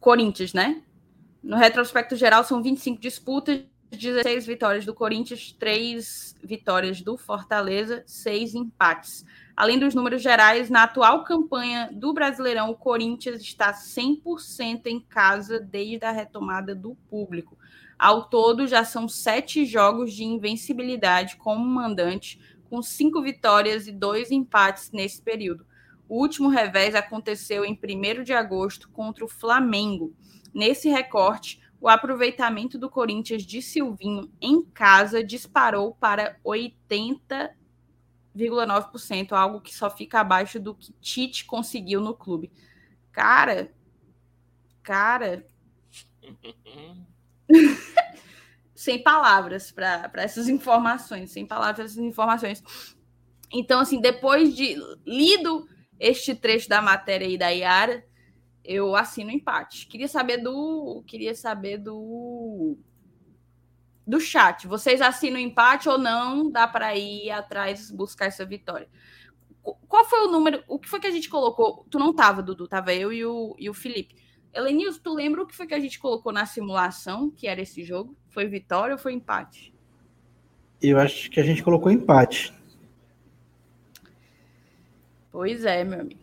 Corinthians, né? No retrospecto geral, são 25 disputas, 16 vitórias do Corinthians, 3 vitórias do Fortaleza, 6 empates. Além dos números gerais, na atual campanha do Brasileirão, o Corinthians está 100% em casa desde a retomada do público. Ao todo, já são sete jogos de invencibilidade como mandante, com cinco vitórias e dois empates nesse período. O último revés aconteceu em 1 de agosto contra o Flamengo. Nesse recorte, o aproveitamento do Corinthians de Silvinho em casa disparou para 80 0,9%, algo que só fica abaixo do que Tite conseguiu no clube. Cara, cara. sem palavras para essas informações, sem palavras para essas informações. Então, assim, depois de lido este trecho da matéria aí da Yara, eu assino empate. Queria saber do. Queria saber do do chat. Vocês assinam empate ou não? Dá para ir atrás buscar essa vitória. Qual foi o número? O que foi que a gente colocou? Tu não tava, Dudu, tava eu e o, e o Felipe. Elenilson, tu lembra o que foi que a gente colocou na simulação, que era esse jogo? Foi vitória ou foi empate? Eu acho que a gente colocou empate. Pois é, meu amigo.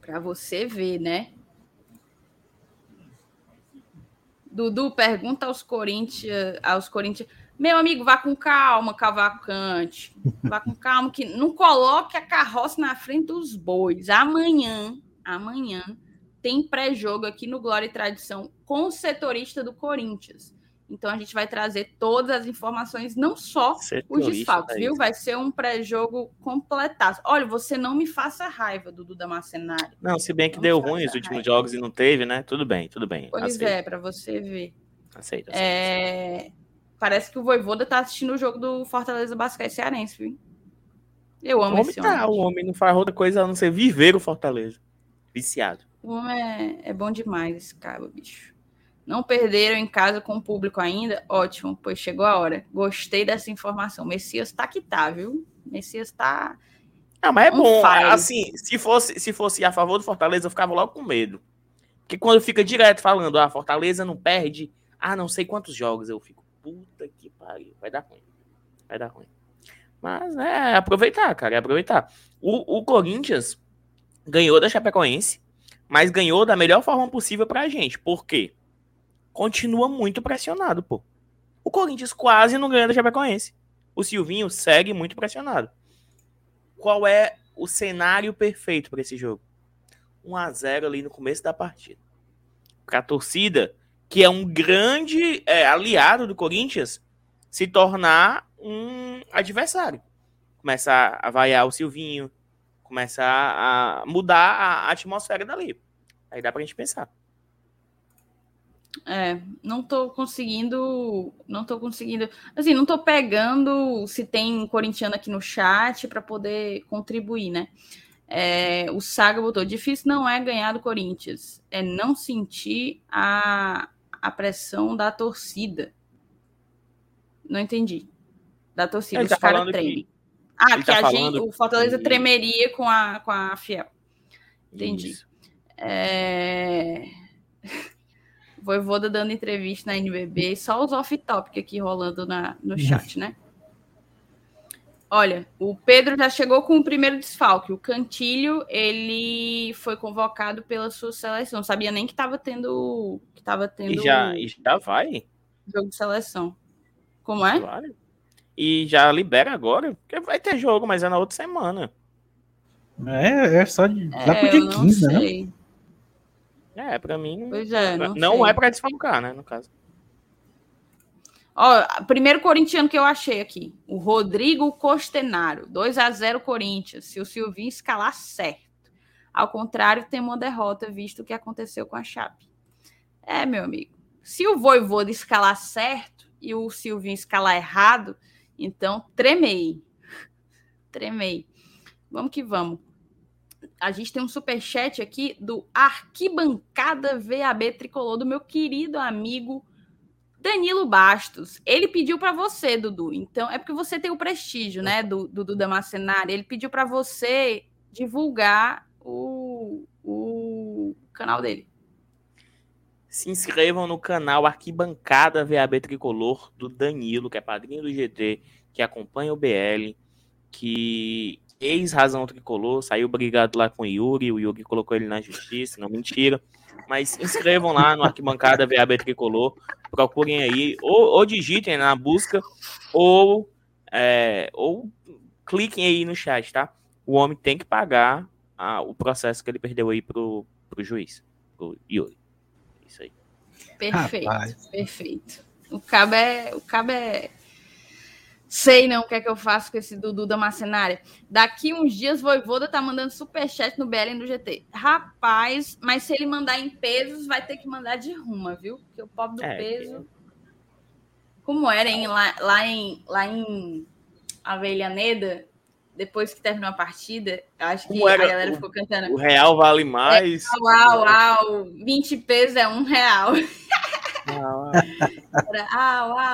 Para você ver, né? Dudu pergunta aos Corinthians, aos Corinthians, meu amigo, vá com calma, Cavalcante. Vá com calma, que não coloque a carroça na frente dos bois. Amanhã, amanhã, tem pré-jogo aqui no Glória e Tradição com o setorista do Corinthians. Então a gente vai trazer todas as informações, não só os desfalques, viu? Vai ser um pré-jogo completado. Olha, você não me faça raiva, Dudu da Macenário. Não, se bem que não deu ruim os últimos raiva. jogos e não teve, né? Tudo bem, tudo bem. Pois aceito. é, para você ver. Aceita, aceita, é... Parece que o Voivoda tá assistindo o jogo do Fortaleza Basquete Cearense, viu? Eu amo o homem esse tá, homem. O homem não faz outra coisa a não ser viver o Fortaleza. Viciado. O homem é, é bom demais, esse cara, bicho. Não perderam em casa com o público ainda? Ótimo, pois chegou a hora. Gostei dessa informação. Messias tá que tá, viu? Messias tá. Não, mas é bom. Faz. Assim, se fosse, se fosse a favor do Fortaleza, eu ficava logo com medo. Porque quando fica direto falando, ah, Fortaleza não perde, ah, não sei quantos jogos, eu fico, puta que pariu, vai dar ruim. Vai dar ruim. Mas é aproveitar, cara, é aproveitar. O, o Corinthians ganhou da Chapecoense, mas ganhou da melhor forma possível pra gente. Por quê? Continua muito pressionado, pô. O Corinthians quase não ganha da Chapecoense. O Silvinho segue muito pressionado. Qual é o cenário perfeito para esse jogo? 1 a 0 ali no começo da partida. Para a torcida, que é um grande é, aliado do Corinthians, se tornar um adversário. Começar a vaiar o Silvinho, começar a mudar a atmosfera dali. Aí dá pra gente pensar. É, não tô conseguindo, não tô conseguindo, assim, não tô pegando se tem corintiano aqui no chat para poder contribuir, né? É, o Saga botou: difícil não é ganhar do Corinthians, é não sentir a, a pressão da torcida. Não entendi. Da torcida, os tá caras tremem. Que... Ah, que tá a gente, o Fortaleza que... tremeria com a, com a Fiel. Entendi. É... Voivoda dando entrevista na NBB, só os off-topic aqui rolando na, no chat, né? Olha, o Pedro já chegou com o primeiro desfalque. O Cantilho, ele foi convocado pela sua seleção. Sabia nem que estava tendo, que tava tendo. E já, e já vai. Jogo de seleção. Como é? E já libera agora, porque vai ter jogo, mas é na outra semana. É, é só de, lá é, pro dia 15, né? É, pra mim. Pois é, não, não é pra desfalcar, né? No caso. Ó, primeiro corintiano que eu achei aqui, o Rodrigo Costenaro, 2 a 0 Corinthians, se o Silvinho escalar certo. Ao contrário, tem uma derrota, visto o que aconteceu com a Chape. É, meu amigo, se o Voivoda escalar certo e o Silvinho escalar errado, então tremei. Tremei. Vamos que vamos. A gente tem um super chat aqui do Arquibancada VAB Tricolor do meu querido amigo Danilo Bastos, ele pediu para você, Dudu. Então, é porque você tem o prestígio, né, do, Duda Macenário. Ele pediu para você divulgar o, o canal dele. Se inscrevam no canal Arquibancada VAB Tricolor do Danilo, que é padrinho do GT, que acompanha o BL, que ex-razão tricolor, saiu brigado lá com o Yuri, o Yuri colocou ele na justiça, não mentira. Mas inscrevam lá no Arquibancada VAB Tricolor, procurem aí, ou, ou digitem na busca, ou, é, ou cliquem aí no chat, tá? O homem tem que pagar a, o processo que ele perdeu aí pro, pro juiz, pro Yuri. Isso aí. Perfeito, Rapaz. perfeito. O cabo é, o cabo é Sei não o que é que eu faço com esse Dudu da macenária. Daqui uns dias, Voivoda tá mandando superchat no BL do GT. Rapaz, mas se ele mandar em pesos, vai ter que mandar de ruma, viu? Porque o pobre do é, peso. Como era hein? Lá, lá, em, lá em Avellaneda, depois que terminou a partida, acho que a galera ficou cantando. O real vale mais. É, uau, uau, 20 pesos é um real.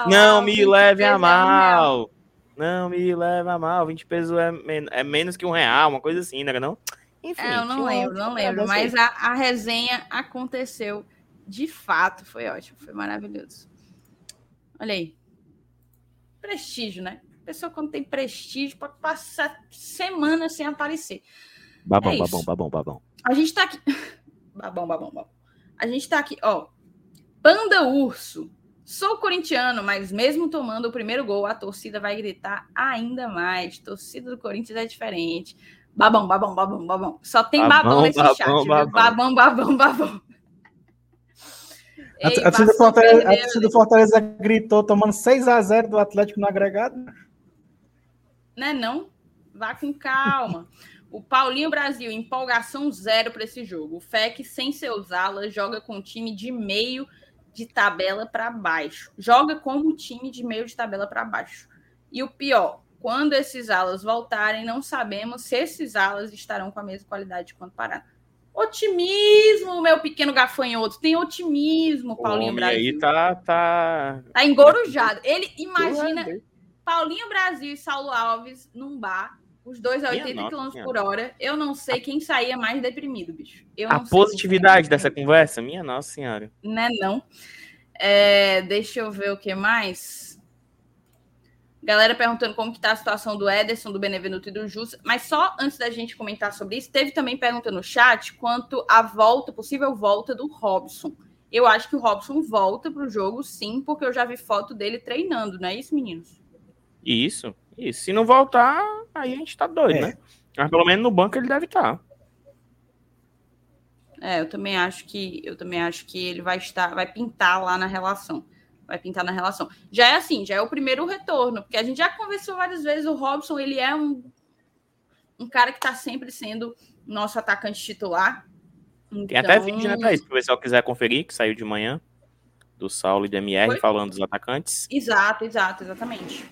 Não me leve a mal. Não me leve a mal. 20 pesos é, men é menos que um real, uma coisa assim, né? Não? Enfim. É, eu não lembro, não lembro. Mas a, a resenha aconteceu de fato. Foi ótimo, foi maravilhoso. Olha aí. Prestígio, né? A pessoa quando tem prestígio pode passar semanas sem aparecer. Babão, é babão, babão, babão. A gente tá aqui. babão, babão, babão. A gente tá aqui, ó. Panda Urso. Sou corintiano, mas mesmo tomando o primeiro gol, a torcida vai gritar ainda mais. Torcida do Corinthians é diferente. Babão, babão, babão, babão. Só tem babão, babão nesse babão, chat. Babão, babão, babão. babão. Ei, a torcida do Fortaleza, a torcida do Fortaleza gritou tomando 6 a 0 do Atlético no agregado. Né, não? Vá com calma. O Paulinho Brasil, empolgação zero para esse jogo. O FEC, sem seus alas, joga com um time de meio de tabela para baixo. Joga como time de meio de tabela para baixo. E o pior, quando esses alas voltarem, não sabemos se esses alas estarão com a mesma qualidade quando parar. Otimismo, meu pequeno gafanhoto. Tem otimismo, Paulinho o Brasil. aí tá, tá... tá engorujado. Ele imagina Paulinho Brasil e Saulo Alves num bar os dois a 80 km por hora. Eu não sei quem saía mais deprimido, bicho. Eu a positividade dessa conversa, minha nossa senhora. Né, não. É, deixa eu ver o que mais. Galera perguntando como que tá a situação do Ederson, do Benevenuto e do Justo. Mas só antes da gente comentar sobre isso, teve também pergunta no chat quanto à volta, possível volta do Robson. Eu acho que o Robson volta para o jogo, sim, porque eu já vi foto dele treinando, não é isso, meninos? Isso. E se não voltar, aí a gente tá doido, é. né? Mas pelo menos no banco ele deve estar. Tá. É, eu também acho que eu também acho que ele vai estar, vai pintar lá na relação. Vai pintar na relação. Já é assim, já é o primeiro retorno, porque a gente já conversou várias vezes, o Robson, ele é um, um cara que está sempre sendo nosso atacante titular. Então... Tem até vídeo, né, Thaís? Se o pessoal quiser conferir, que saiu de manhã, do Saulo e do MR, Foi? falando dos atacantes. Exato, exato, exatamente.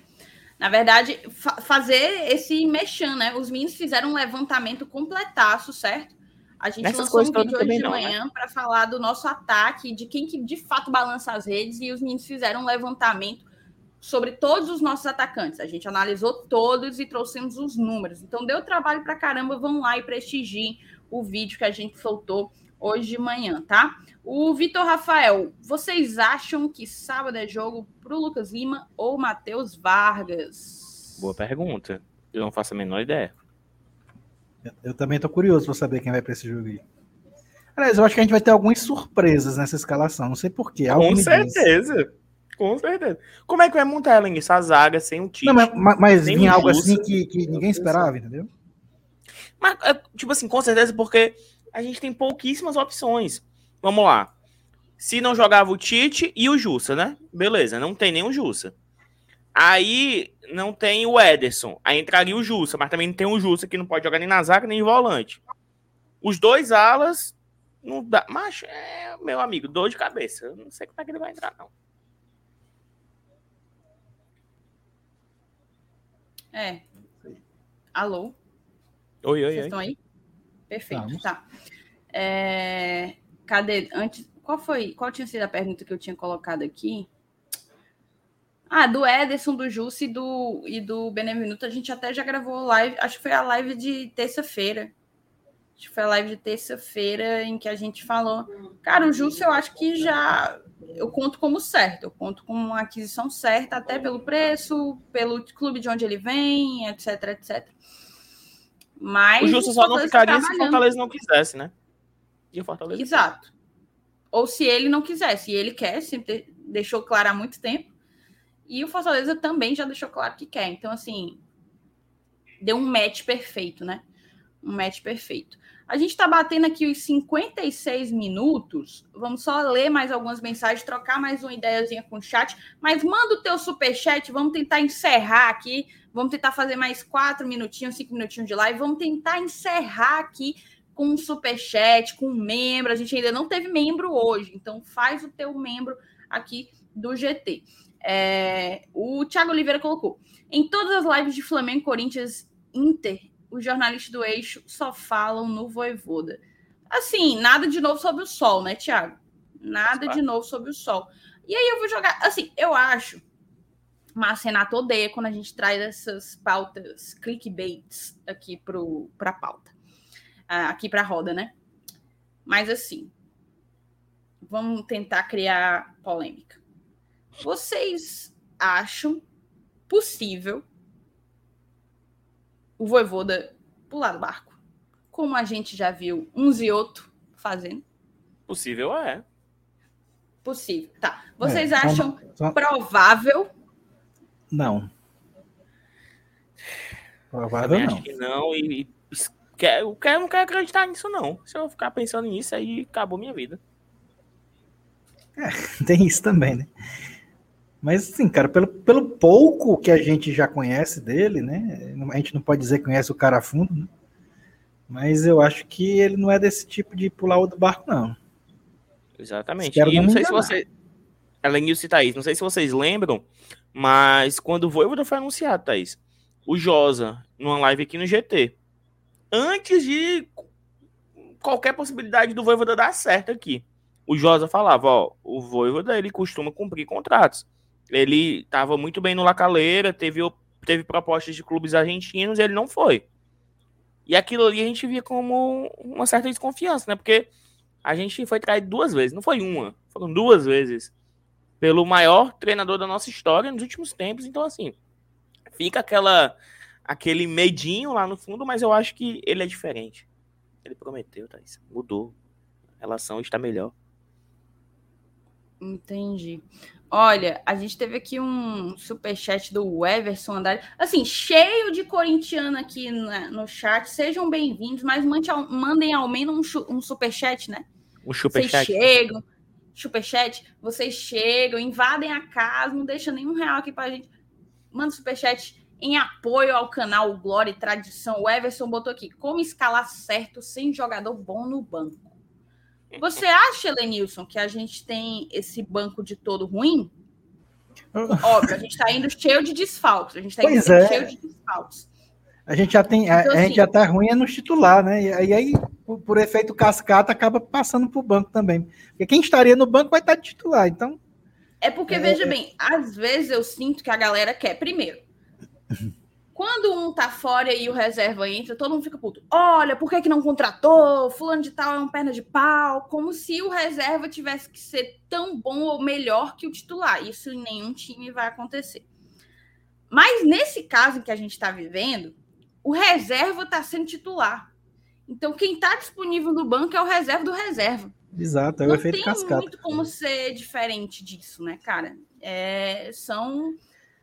Na verdade, fa fazer esse mexão, né? Os meninos fizeram um levantamento completaço, certo? A gente Nessas lançou um vídeo hoje de manhã né? para falar do nosso ataque, de quem que de fato balança as redes, e os meninos fizeram um levantamento sobre todos os nossos atacantes. A gente analisou todos e trouxemos os números. Então deu trabalho para caramba. Vão lá e prestigiem o vídeo que a gente soltou hoje de manhã, tá? O Vitor Rafael, vocês acham que sábado é jogo para o Lucas Lima ou Matheus Vargas? Boa pergunta. Eu não faço a menor ideia. Eu, eu também estou curioso para saber quem vai para esse jogo aí. Aliás, eu acho que a gente vai ter algumas surpresas nessa escalação. Não sei porquê. Com certeza. Com certeza. Como é que vai montar ela nisso? A zaga sem um time. Mas, mas vinha algo assim que, que ninguém esperava, entendeu? Mas, é, tipo assim, com certeza, porque a gente tem pouquíssimas opções. Vamos lá. Se não jogava o Tite e o Jussa, né? Beleza, não tem nem o Jussa. Aí não tem o Ederson. Aí entraria o Jussa, mas também não tem o Jussa que não pode jogar nem na zaga nem volante. Os dois alas não dá. Mas, é, meu amigo, dor de cabeça. Eu não sei como é que ele vai entrar, não. É. Alô? Oi, oi, Vocês oi. estão aí? Perfeito, tá. É, Cadê? Antes, qual foi? Qual tinha sido a pergunta que eu tinha colocado aqui? Ah, do Ederson, do Jussi e do, e do Benevenuto, a gente até já gravou live, acho que foi a live de terça-feira. Acho que foi a live de terça-feira em que a gente falou. Cara, o Jussi eu acho que já. Eu conto como certo, eu conto como uma aquisição certa, até pelo preço, pelo clube de onde ele vem, etc, etc. Mas. O Jussa só não ficaria se o. Fortaleza não quisesse, né? E o Fortaleza. Exato. Ou se ele não quiser, se ele quer, sempre de- deixou claro há muito tempo. E o Fortaleza também já deixou claro que quer. Então, assim, deu um match perfeito, né? Um match perfeito. A gente tá batendo aqui os 56 minutos. Vamos só ler mais algumas mensagens, trocar mais uma ideiazinha com o chat. Mas manda o teu superchat, vamos tentar encerrar aqui. Vamos tentar fazer mais quatro minutinhos, cinco minutinhos de live. Vamos tentar encerrar aqui com um superchat, com um membro. A gente ainda não teve membro hoje, então faz o teu membro aqui do GT. É, o Thiago Oliveira colocou: em todas as lives de Flamengo, Corinthians, Inter, os jornalistas do eixo só falam no Voivoda. Assim, nada de novo sobre o sol, né, Thiago? Nada de novo sobre o sol. E aí eu vou jogar. Assim, eu acho. Mas Renato odeia quando a gente traz essas pautas clickbaits aqui para a pauta ah, aqui para a roda, né? Mas assim, vamos tentar criar polêmica. Vocês acham possível o Voivoda pular do barco? Como a gente já viu uns e outros fazendo? Possível é. Possível. Tá. Vocês É, só- acham só- provável? Não. Provável não. acho que não. E, e quer, eu quero, não quero acreditar nisso, não. Se eu ficar pensando nisso, aí acabou minha vida. Tem isso também, né? Mas assim, cara, pelo, pelo pouco que a gente já conhece dele, né? A gente não pode dizer que conhece o cara a fundo, né? Mas eu acho que ele não é desse tipo de pular o do barco, não. Exatamente. Espero e não não sei se você. Elenilson e Thaís, não sei se vocês lembram, mas quando o Voivoda foi anunciado, Thaís, o Josa, numa live aqui no GT, antes de qualquer possibilidade do Voivoda dar certo aqui, o Josa falava, ó, o Voivoda, ele costuma cumprir contratos. Ele estava muito bem no Lacaleira, teve, teve propostas de clubes argentinos ele não foi. E aquilo ali a gente via como uma certa desconfiança, né? Porque a gente foi traído duas vezes, não foi uma, foram duas vezes pelo maior treinador da nossa história nos últimos tempos. Então, assim, fica aquela aquele medinho lá no fundo, mas eu acho que ele é diferente. Ele prometeu, Thaís. Mudou. A relação está melhor. Entendi. Olha, a gente teve aqui um superchat do Everson Andrade. Assim, cheio de corintiano aqui na- no chat. Sejam bem-vindos, mas mande ao- mandem ao menos um, um superchat, né? Um Vocês superchat. chegam, superchat, vocês chegam, invadem a casa, não deixa nenhum real aqui pra gente. Manda superchat em apoio ao canal Glória e Tradição. O Everson botou aqui, como escalar certo sem jogador bom no banco. Você acha, Lenilson, que a gente tem esse banco de todo ruim? Óbvio, a gente tá indo cheio de desfalques. A gente tá indo é. cheio de desfalques. A gente já tem, a, Então, a gente assim- já tá ruim é no titular, né? E aí, aí, por, por efeito cascata, acaba passando pro banco também. Porque quem estaria no banco vai estar de titular. Então, É porque, É. veja bem, às vezes eu sinto que a galera quer. Primeiro, quando um tá fora e o reserva entra, todo mundo fica puto. Olha, por que, que não contratou? Fulano de tal é um perna de pau. Como se o reserva tivesse que ser tão bom ou melhor que o titular. Isso em nenhum time vai acontecer. Mas nesse caso em que a gente está vivendo, o reserva está sendo titular. Então, quem está disponível no banco é o reserva do reserva exato, é o não efeito tem cascata. muito como ser diferente disso, né, cara? É, são,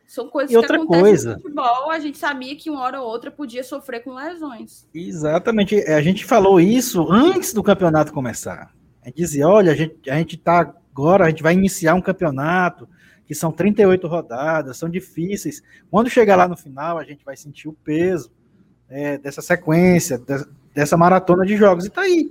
são coisas E outra que acontecem coisa. no futebol. A gente sabia que uma hora ou outra podia sofrer com lesões. Exatamente. A gente falou isso antes do campeonato começar. A gente dizia, olha, a gente, a gente tá Agora a gente vai iniciar um campeonato que são 38 rodadas, são difíceis. Quando chegar lá no final, a gente vai sentir o peso é, dessa sequência, de, dessa maratona de jogos. E tá aí.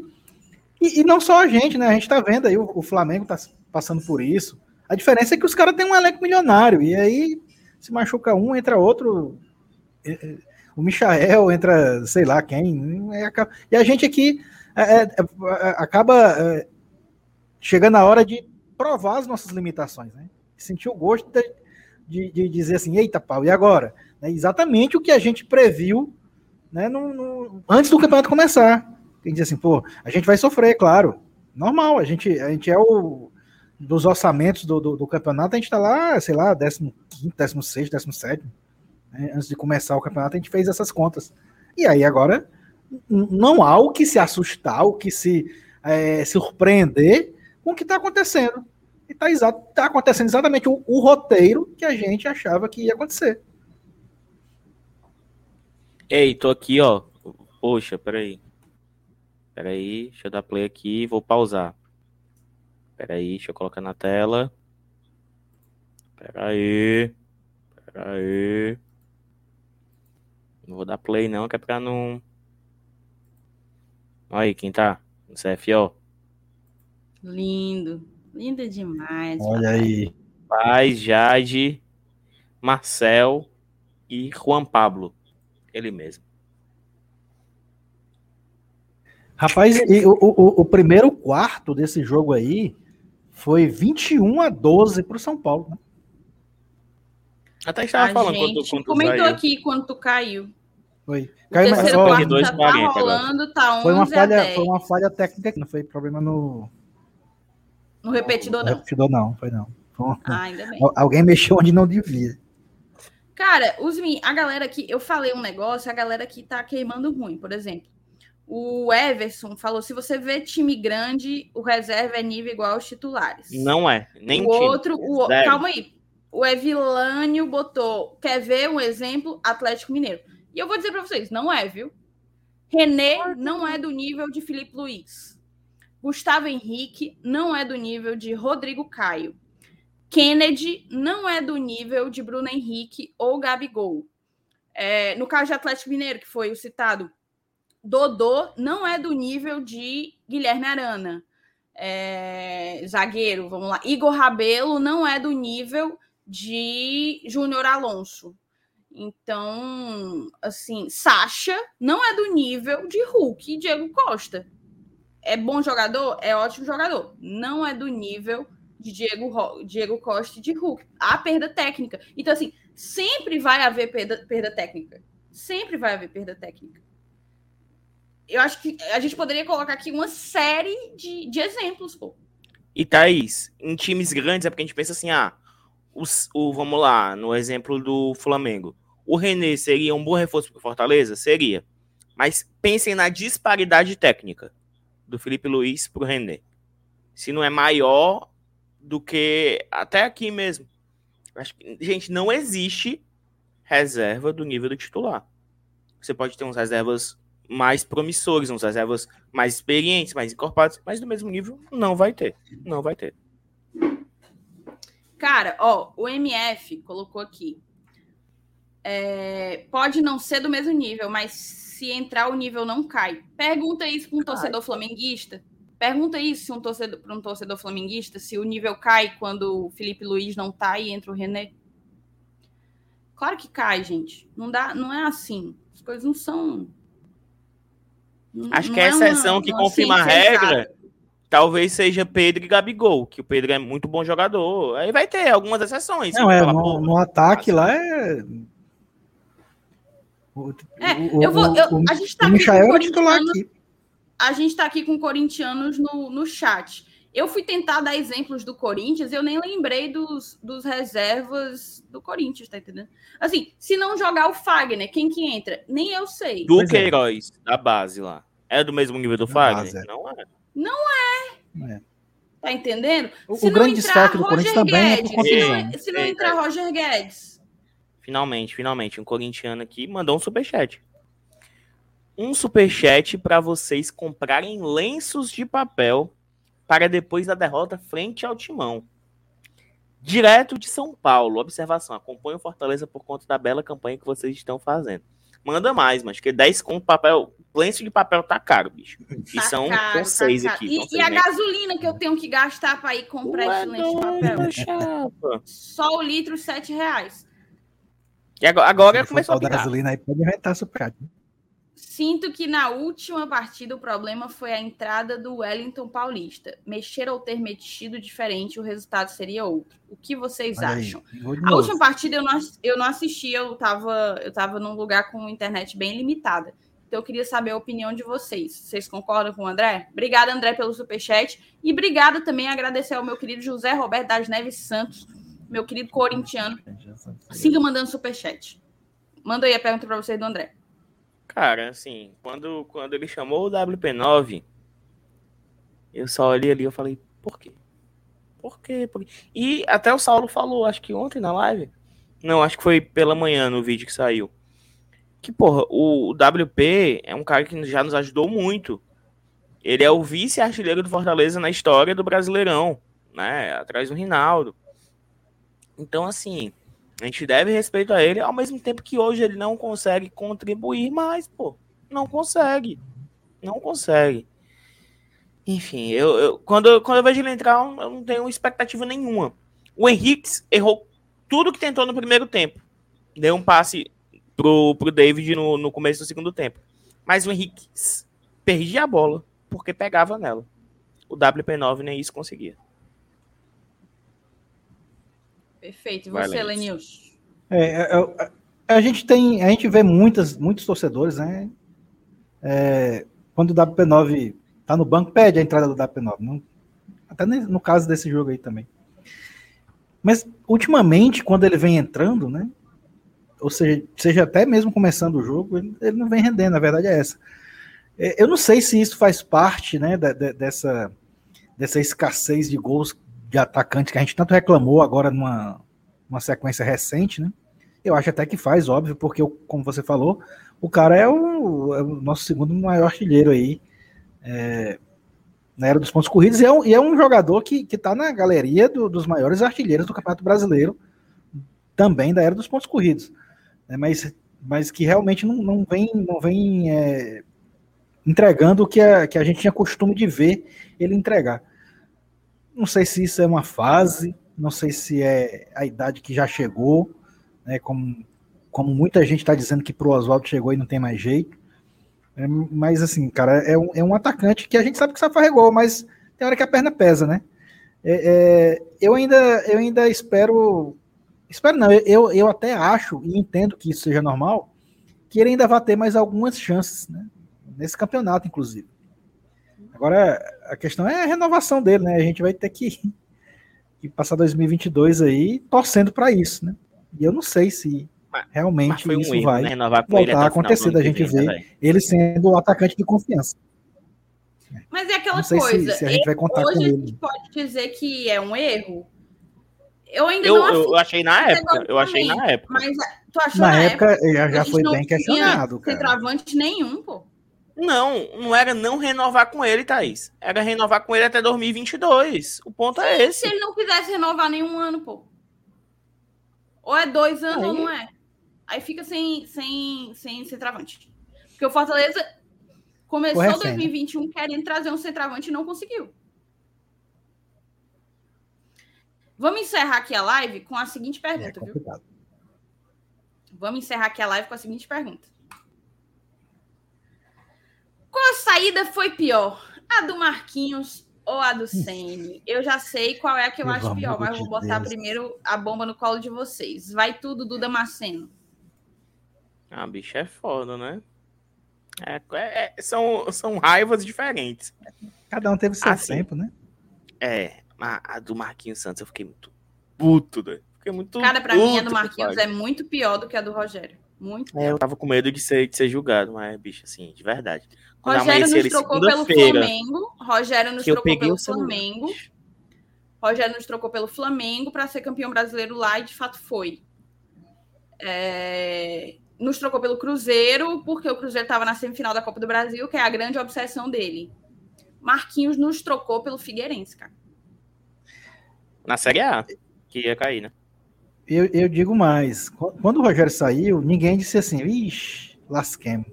E, e, não só a gente, né? A gente tá vendo aí, o, o Flamengo tá passando por isso. A diferença é que os caras têm um elenco milionário. E aí, se machuca um, entra outro. É, é, o Michael entra, sei lá quem. E a gente aqui é, é, acaba chegando a hora de provar as nossas limitações, né? Sentir o gosto de, de, de dizer assim, eita pau, e agora? É exatamente o que a gente previu né, no, no, antes do campeonato começar. Quem diz assim, pô, a gente vai sofrer, claro. Normal, a gente, a gente é o dos orçamentos do, do, do campeonato, a gente tá lá, sei lá, 15, 16, 17. Né, antes de começar o campeonato, a gente fez essas contas. E aí agora não há o que se assustar, o que se é, surpreender com o que está acontecendo. E está tá acontecendo exatamente o, o, roteiro que a gente achava que ia acontecer. Ei, tô aqui, ó. Poxa, peraí. Peraí, deixa eu dar play aqui vou pausar. Peraí, deixa eu colocar na tela. Peraí. Peraí. Não vou dar play não, que é pra não... Olha aí, quem tá no CFO. Lindo. Lindo demais. Olha papai. aí. Paz, Jade, Marcel e Juan Pablo. Ele mesmo. Rapaz, e o, o, o, primeiro quarto desse jogo aí foi 21 a 12 para o São Paulo. Né? Até estava falando gente quando, quando comentou saiu. aqui quando caiu. Foi. O Caiu terceiro quarto já tá rolando, tá 11 foi uma falha, Foi uma falha técnica, não foi problema no, no repetidor, não. No repetidor, não, foi não. Foi ah, ainda bem. Alguém mexeu onde não devia. Cara, os, a galera aqui, eu falei um negócio, a galera aqui tá queimando ruim. Por exemplo, o Everson falou: se você vê time grande, o reserva é nível igual aos titulares. Não é, nem o time. outro. O, calma aí. O Evilânio botou: quer ver um exemplo? Atlético Mineiro. E eu vou dizer para vocês: não é, viu? René não é do nível de Felipe Luiz. Gustavo Henrique não é do nível de Rodrigo Caio. Kennedy não é do nível de Bruno Henrique ou Gabigol. É, no caso de Atlético Mineiro, que foi o citado, Dodô não é do nível de Guilherme Arana. É, zagueiro, vamos lá. Igor Rabelo não é do nível de Júnior Alonso. Então, assim, Sacha não é do nível de Hulk e Diego Costa é bom jogador? É ótimo jogador. Não é do nível de Diego, Diego Costa e de Hulk. Há perda técnica. Então, assim, sempre vai haver perda, perda técnica. Sempre vai haver perda técnica. Eu acho que a gente poderia colocar aqui uma série de, de exemplos, pô. E Thaís, em times grandes é porque a gente pensa assim, ah, os, o, vamos lá, no exemplo do Flamengo. O René seria um bom reforço para Fortaleza? Seria. Mas pensem na disparidade técnica do Felipe Luiz para o René. Se não é maior do que até aqui mesmo. Acho que, gente, não existe reserva do nível do titular. Você pode ter uns reservas mais promissores, uns reservas mais experientes, mais encorpados, mas do mesmo nível não vai ter. Não vai ter. Cara, ó, o MF colocou aqui. É, pode não ser do mesmo nível, mas se entrar, o nível não cai. Pergunta isso para um torcedor flamenguista. Pergunta isso se um torcedor, para um torcedor flamenguista, se o nível cai quando o Felipe Luiz não tá e entra o René. Claro que cai, gente. Não dá, não é assim. As coisas não são. Acho não que a é exceção uma, que uma confirma a regra talvez seja Pedro e Gabigol, que o Pedro é muito bom jogador. Aí vai ter algumas exceções. Não, é, no, no ataque lá é é, o, eu vou. Eu, a gente tá aqui com aqui. A gente está aqui com corintianos no, no chat. Eu fui tentar dar exemplos do Corinthians, eu nem lembrei dos, dos reservas do Corinthians, tá entendendo? Assim, se não jogar o Fagner, quem que entra? Nem eu sei. Do pois é. Queiroz, é. da base lá. É do mesmo nível do Fagner? É. Não é. Não é. é. Tá entendendo? O, se o grande destaque do Corinthians também é por Se não, se não entrar Roger Guedes, Finalmente, finalmente, um corintiano aqui mandou um superchat. Um superchat para vocês comprarem lenços de papel para depois da derrota frente ao Timão. Direto de São Paulo. Observação: acompanhe o Fortaleza por conta da bela campanha que vocês estão fazendo. Manda mais, mas que 10 com papel. Lenço de papel tá caro, bicho. E Tá são, caro, tá seis caro. aqui. E, e a gasolina que eu tenho que gastar para ir comprar Ué, esse lenço de papel? chapa. Só o litro, 7 reais. E agora, agora começou a tal da gasolina aí, pode inventar superchat. Sinto que na última partida o problema foi a entrada do Wellington Paulista. Mexer ou ter mexido diferente, o resultado seria outro. O que vocês Olha acham? A última partida eu não, eu não assisti, eu estava eu tava num lugar com internet bem limitada. Então eu queria saber a opinião de vocês. Vocês concordam com o André? Obrigada, André, pelo superchat. E obrigada também agradecer ao meu querido José Roberto das Neves Santos, meu querido corintiano. Siga mandando superchat. Manda aí a pergunta para vocês do André. Cara, assim, quando, quando ele chamou o WP9, eu só olhei ali e falei, por quê? Por quê? Por quê? E até o Saulo falou, acho que ontem na live. Não, acho que foi pela manhã no vídeo que saiu. Que, porra, o, WP é um cara que já nos ajudou muito. Ele é o vice-artilheiro do Fortaleza na história do Brasileirão, né? Atrás do Rinaldo. Então, assim, a gente deve respeito a ele, ao mesmo tempo que hoje ele não consegue contribuir mais, pô. Não consegue. Não consegue. Enfim, eu, eu- quando, quando eu vejo ele entrar, eu não tenho expectativa nenhuma. O Henrique errou tudo que tentou no primeiro tempo. Deu um passe pro, pro David no, no começo do segundo tempo. Mas o Henrique perdia a bola porque pegava nela. O WP9 nem isso conseguia. Perfeito. E você, Lenilson. Lenilson? É, é, é, a gente tem, a gente vê muitas, muitos torcedores, né? É, quando o WP9 tá no banco, pede a entrada do WP9. Não, até no caso desse jogo aí também. Mas ultimamente, quando ele vem entrando, né? Ou seja, seja até mesmo começando o jogo, ele, ele não vem rendendo, a verdade é essa. É, eu não sei se isso faz parte, né, da- da- dessa, dessa escassez de gols de atacante que a gente tanto reclamou agora numa uma sequência recente, né? Eu acho até que faz, óbvio, porque, como você falou, o cara é o, é o nosso segundo maior artilheiro aí é, na era dos pontos corridos e é um, e é um jogador que, que tá na galeria do- dos maiores artilheiros do Campeonato Brasileiro, também da era dos pontos corridos, né? mas, mas que realmente não, não vem, não vem é, entregando o que a, que a gente tinha costume de ver ele entregar. Não sei se isso é uma fase, não sei se é a idade que já chegou, né, como, como muita gente está dizendo que pro Oswaldo chegou e não tem mais jeito. É, mas assim, cara, é um, é um atacante que a gente sabe que sabe fazer gol, mas tem hora que a perna pesa, né? É, é, eu, ainda, eu ainda espero. Espero não, eu, eu até acho e entendo que isso seja normal, que ele ainda vai ter mais algumas chances, né? Nesse campeonato, inclusive. Agora, a questão é a renovação dele, né? A gente vai ter que, que passar 2022 aí torcendo para isso, né? E eu não sei se Mas- Mas realmente foi um isso erro, vai né? Renovar com voltar a acontecer da gente vem, né, ver velho? ele sendo o atacante de confiança. Mas é aquela Não sei se, coisa. se a gente vai contar com Hoje a ele. gente pode dizer que é um erro. Eu ainda Eu, não eu, afirmo, achei na época. Eu achei na época. mas tu achou Na na, época já, a já foi não bem questionado, cara. Centroavante nenhum, pô. Não, não era não renovar com ele, Thaís. Era renovar com ele até 2022. O ponto é Se esse. ele não quisesse renovar nenhum ano, pô. Ou é dois anos ou não é. Aí fica sem, sem, sem centroavante. Porque o Fortaleza começou né? 2021 querendo trazer um centroavante e não conseguiu. Vamos encerrar aqui a live com a seguinte É pergunta, viu? complicado. Vamos encerrar aqui a live com a seguinte pergunta. Qual a saída foi pior? A do Marquinhos ou a do Ceni? Eu já sei qual é a que eu Pelo acho pior, mas vou botar Deus. primeiro a bomba no colo de vocês. Vai tudo, Duda Maceno. Ah, bicho, é foda, né? É, é- é- são, são raivas diferentes. Cada um teve seu Ah, sim. tempo, né? É, a, a do Marquinhos Santos eu fiquei muito puto, né? Fiquei muito Cara, pra mim a do puto, Marquinhos é muito pior do que a do Rogério. Muito É, eu tava com medo de ser, de ser julgado, mas, bicho, assim, de verdade. Quando Rogério nos trocou pelo Flamengo. Rogério nos trocou pelo celular. Flamengo. Rogério nos trocou pelo Flamengo para ser campeão brasileiro lá e de fato foi. É, Nos trocou pelo Cruzeiro, porque o Cruzeiro estava na semifinal da Copa do Brasil, que é a grande obsessão dele. Marquinhos nos trocou pelo Figueirense, cara. Na Série A, que ia cair, né? Eu, eu digo mais. Quando o Rogério saiu, ninguém disse assim, ixi, lasquemos,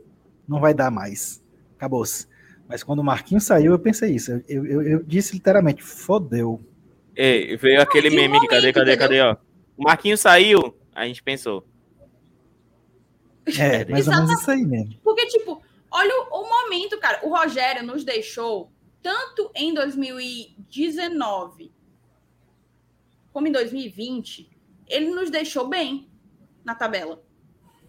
não vai dar mais. Acabou-se. Mas quando o Marquinhos saiu, eu pensei isso. Eu, eu, eu disse literalmente, fodeu. Ei, veio aquele meme de cadê, cadê, cadê, ó. O Marquinhos saiu, a gente pensou. É, mais ou menos isso aí mesmo. Porque, tipo, olha o, o momento, cara. O Rogério nos deixou tanto em 2019 como em 2020, ele nos deixou bem na tabela.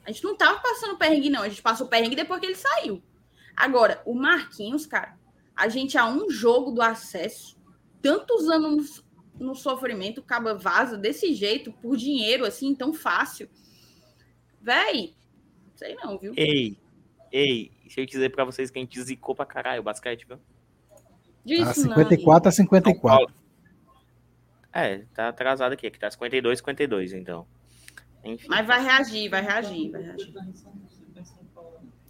A gente não tava passando perrengue, não. A gente passou perrengue depois que ele saiu. Agora, o Marquinhos, cara, a gente há um jogo do acesso, tantos anos no, no sofrimento, acaba vaza desse jeito, por dinheiro, assim, tão fácil. Véi, sei não, viu? Ei, ei, deixa eu dizer pra vocês que a gente zicou pra caralho o basquete, viu? Disso ah, 54 não, a 54. É, tá atrasado aqui, aqui tá 52, 52, então. Enfim. Mas vai reagir, vai reagir, vai reagir.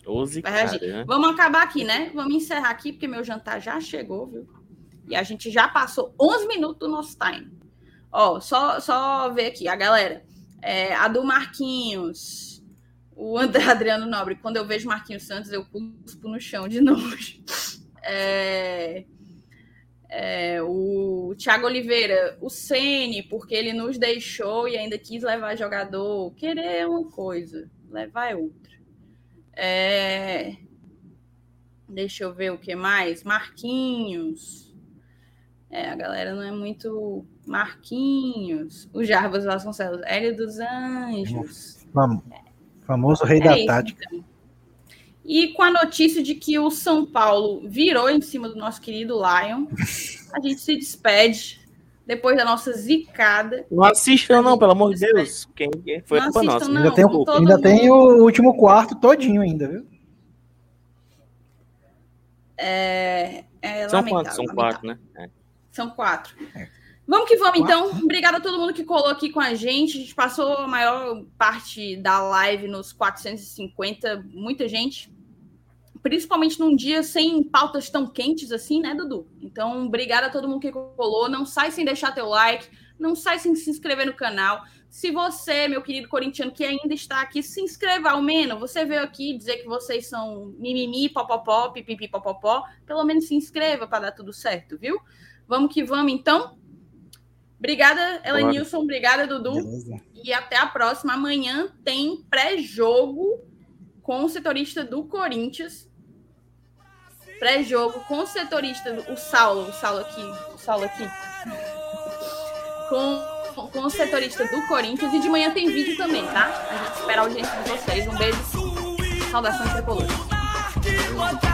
12, vai reagir. Cara, né? Vamos acabar aqui, né? Vamos encerrar aqui, porque meu jantar já chegou, viu? E a gente já passou 11 minutos do nosso time. Ó, só, só ver aqui, a galera. É, a do Marquinhos, o André Adriano Nobre. Quando eu vejo Marquinhos Santos, eu cuspo no chão de nojo. É, é, o Thiago Oliveira, o Sene, porque ele nos deixou e ainda quis levar jogador. Querer é uma coisa, levar é outra. É, deixa eu ver o que mais. Marquinhos. É, a galera não é muito. Marquinhos. O Jarbas Vasconcelos. Hélio dos Anjos. famoso rei é da isso, tática. Então. E com a notícia de que o São Paulo virou em cima do nosso querido Lion, a gente se despede depois da nossa zicada. Não assistam, não, pelo amor de Deus. Quem foi não culpa nossa. Não, ainda tem, o, ainda tem o último quarto todinho ainda, viu? É, é São quantos? São quatro, né? É. São quatro. É. Vamos que vamos, então. Obrigada a todo mundo que colou aqui com a gente. A gente passou a maior parte da live nos 450, muita gente principalmente num dia sem pautas tão quentes assim, né, Dudu? Então, obrigada a todo mundo que colou. Não sai sem deixar teu like, não sai sem se inscrever no canal. Se você, meu querido corintiano, que ainda está aqui, se inscreva ao menos. Você veio aqui dizer que vocês são mimimi, popopó, pipipi, popopó. Pelo menos se inscreva para dar tudo certo, viu? Vamos que vamos, então. Obrigada, Elenilson. Obrigada, Dudu. Beleza. E até a próxima. Amanhã tem pré-jogo com o setorista do Corinthians pré-jogo com o setorista, o Saulo, o Saulo aqui, o Saulo aqui, com, com o setorista do Corinthians e de manhã tem vídeo também, tá? A gente espera a audiência de vocês. Um beijo, saudações tricolores.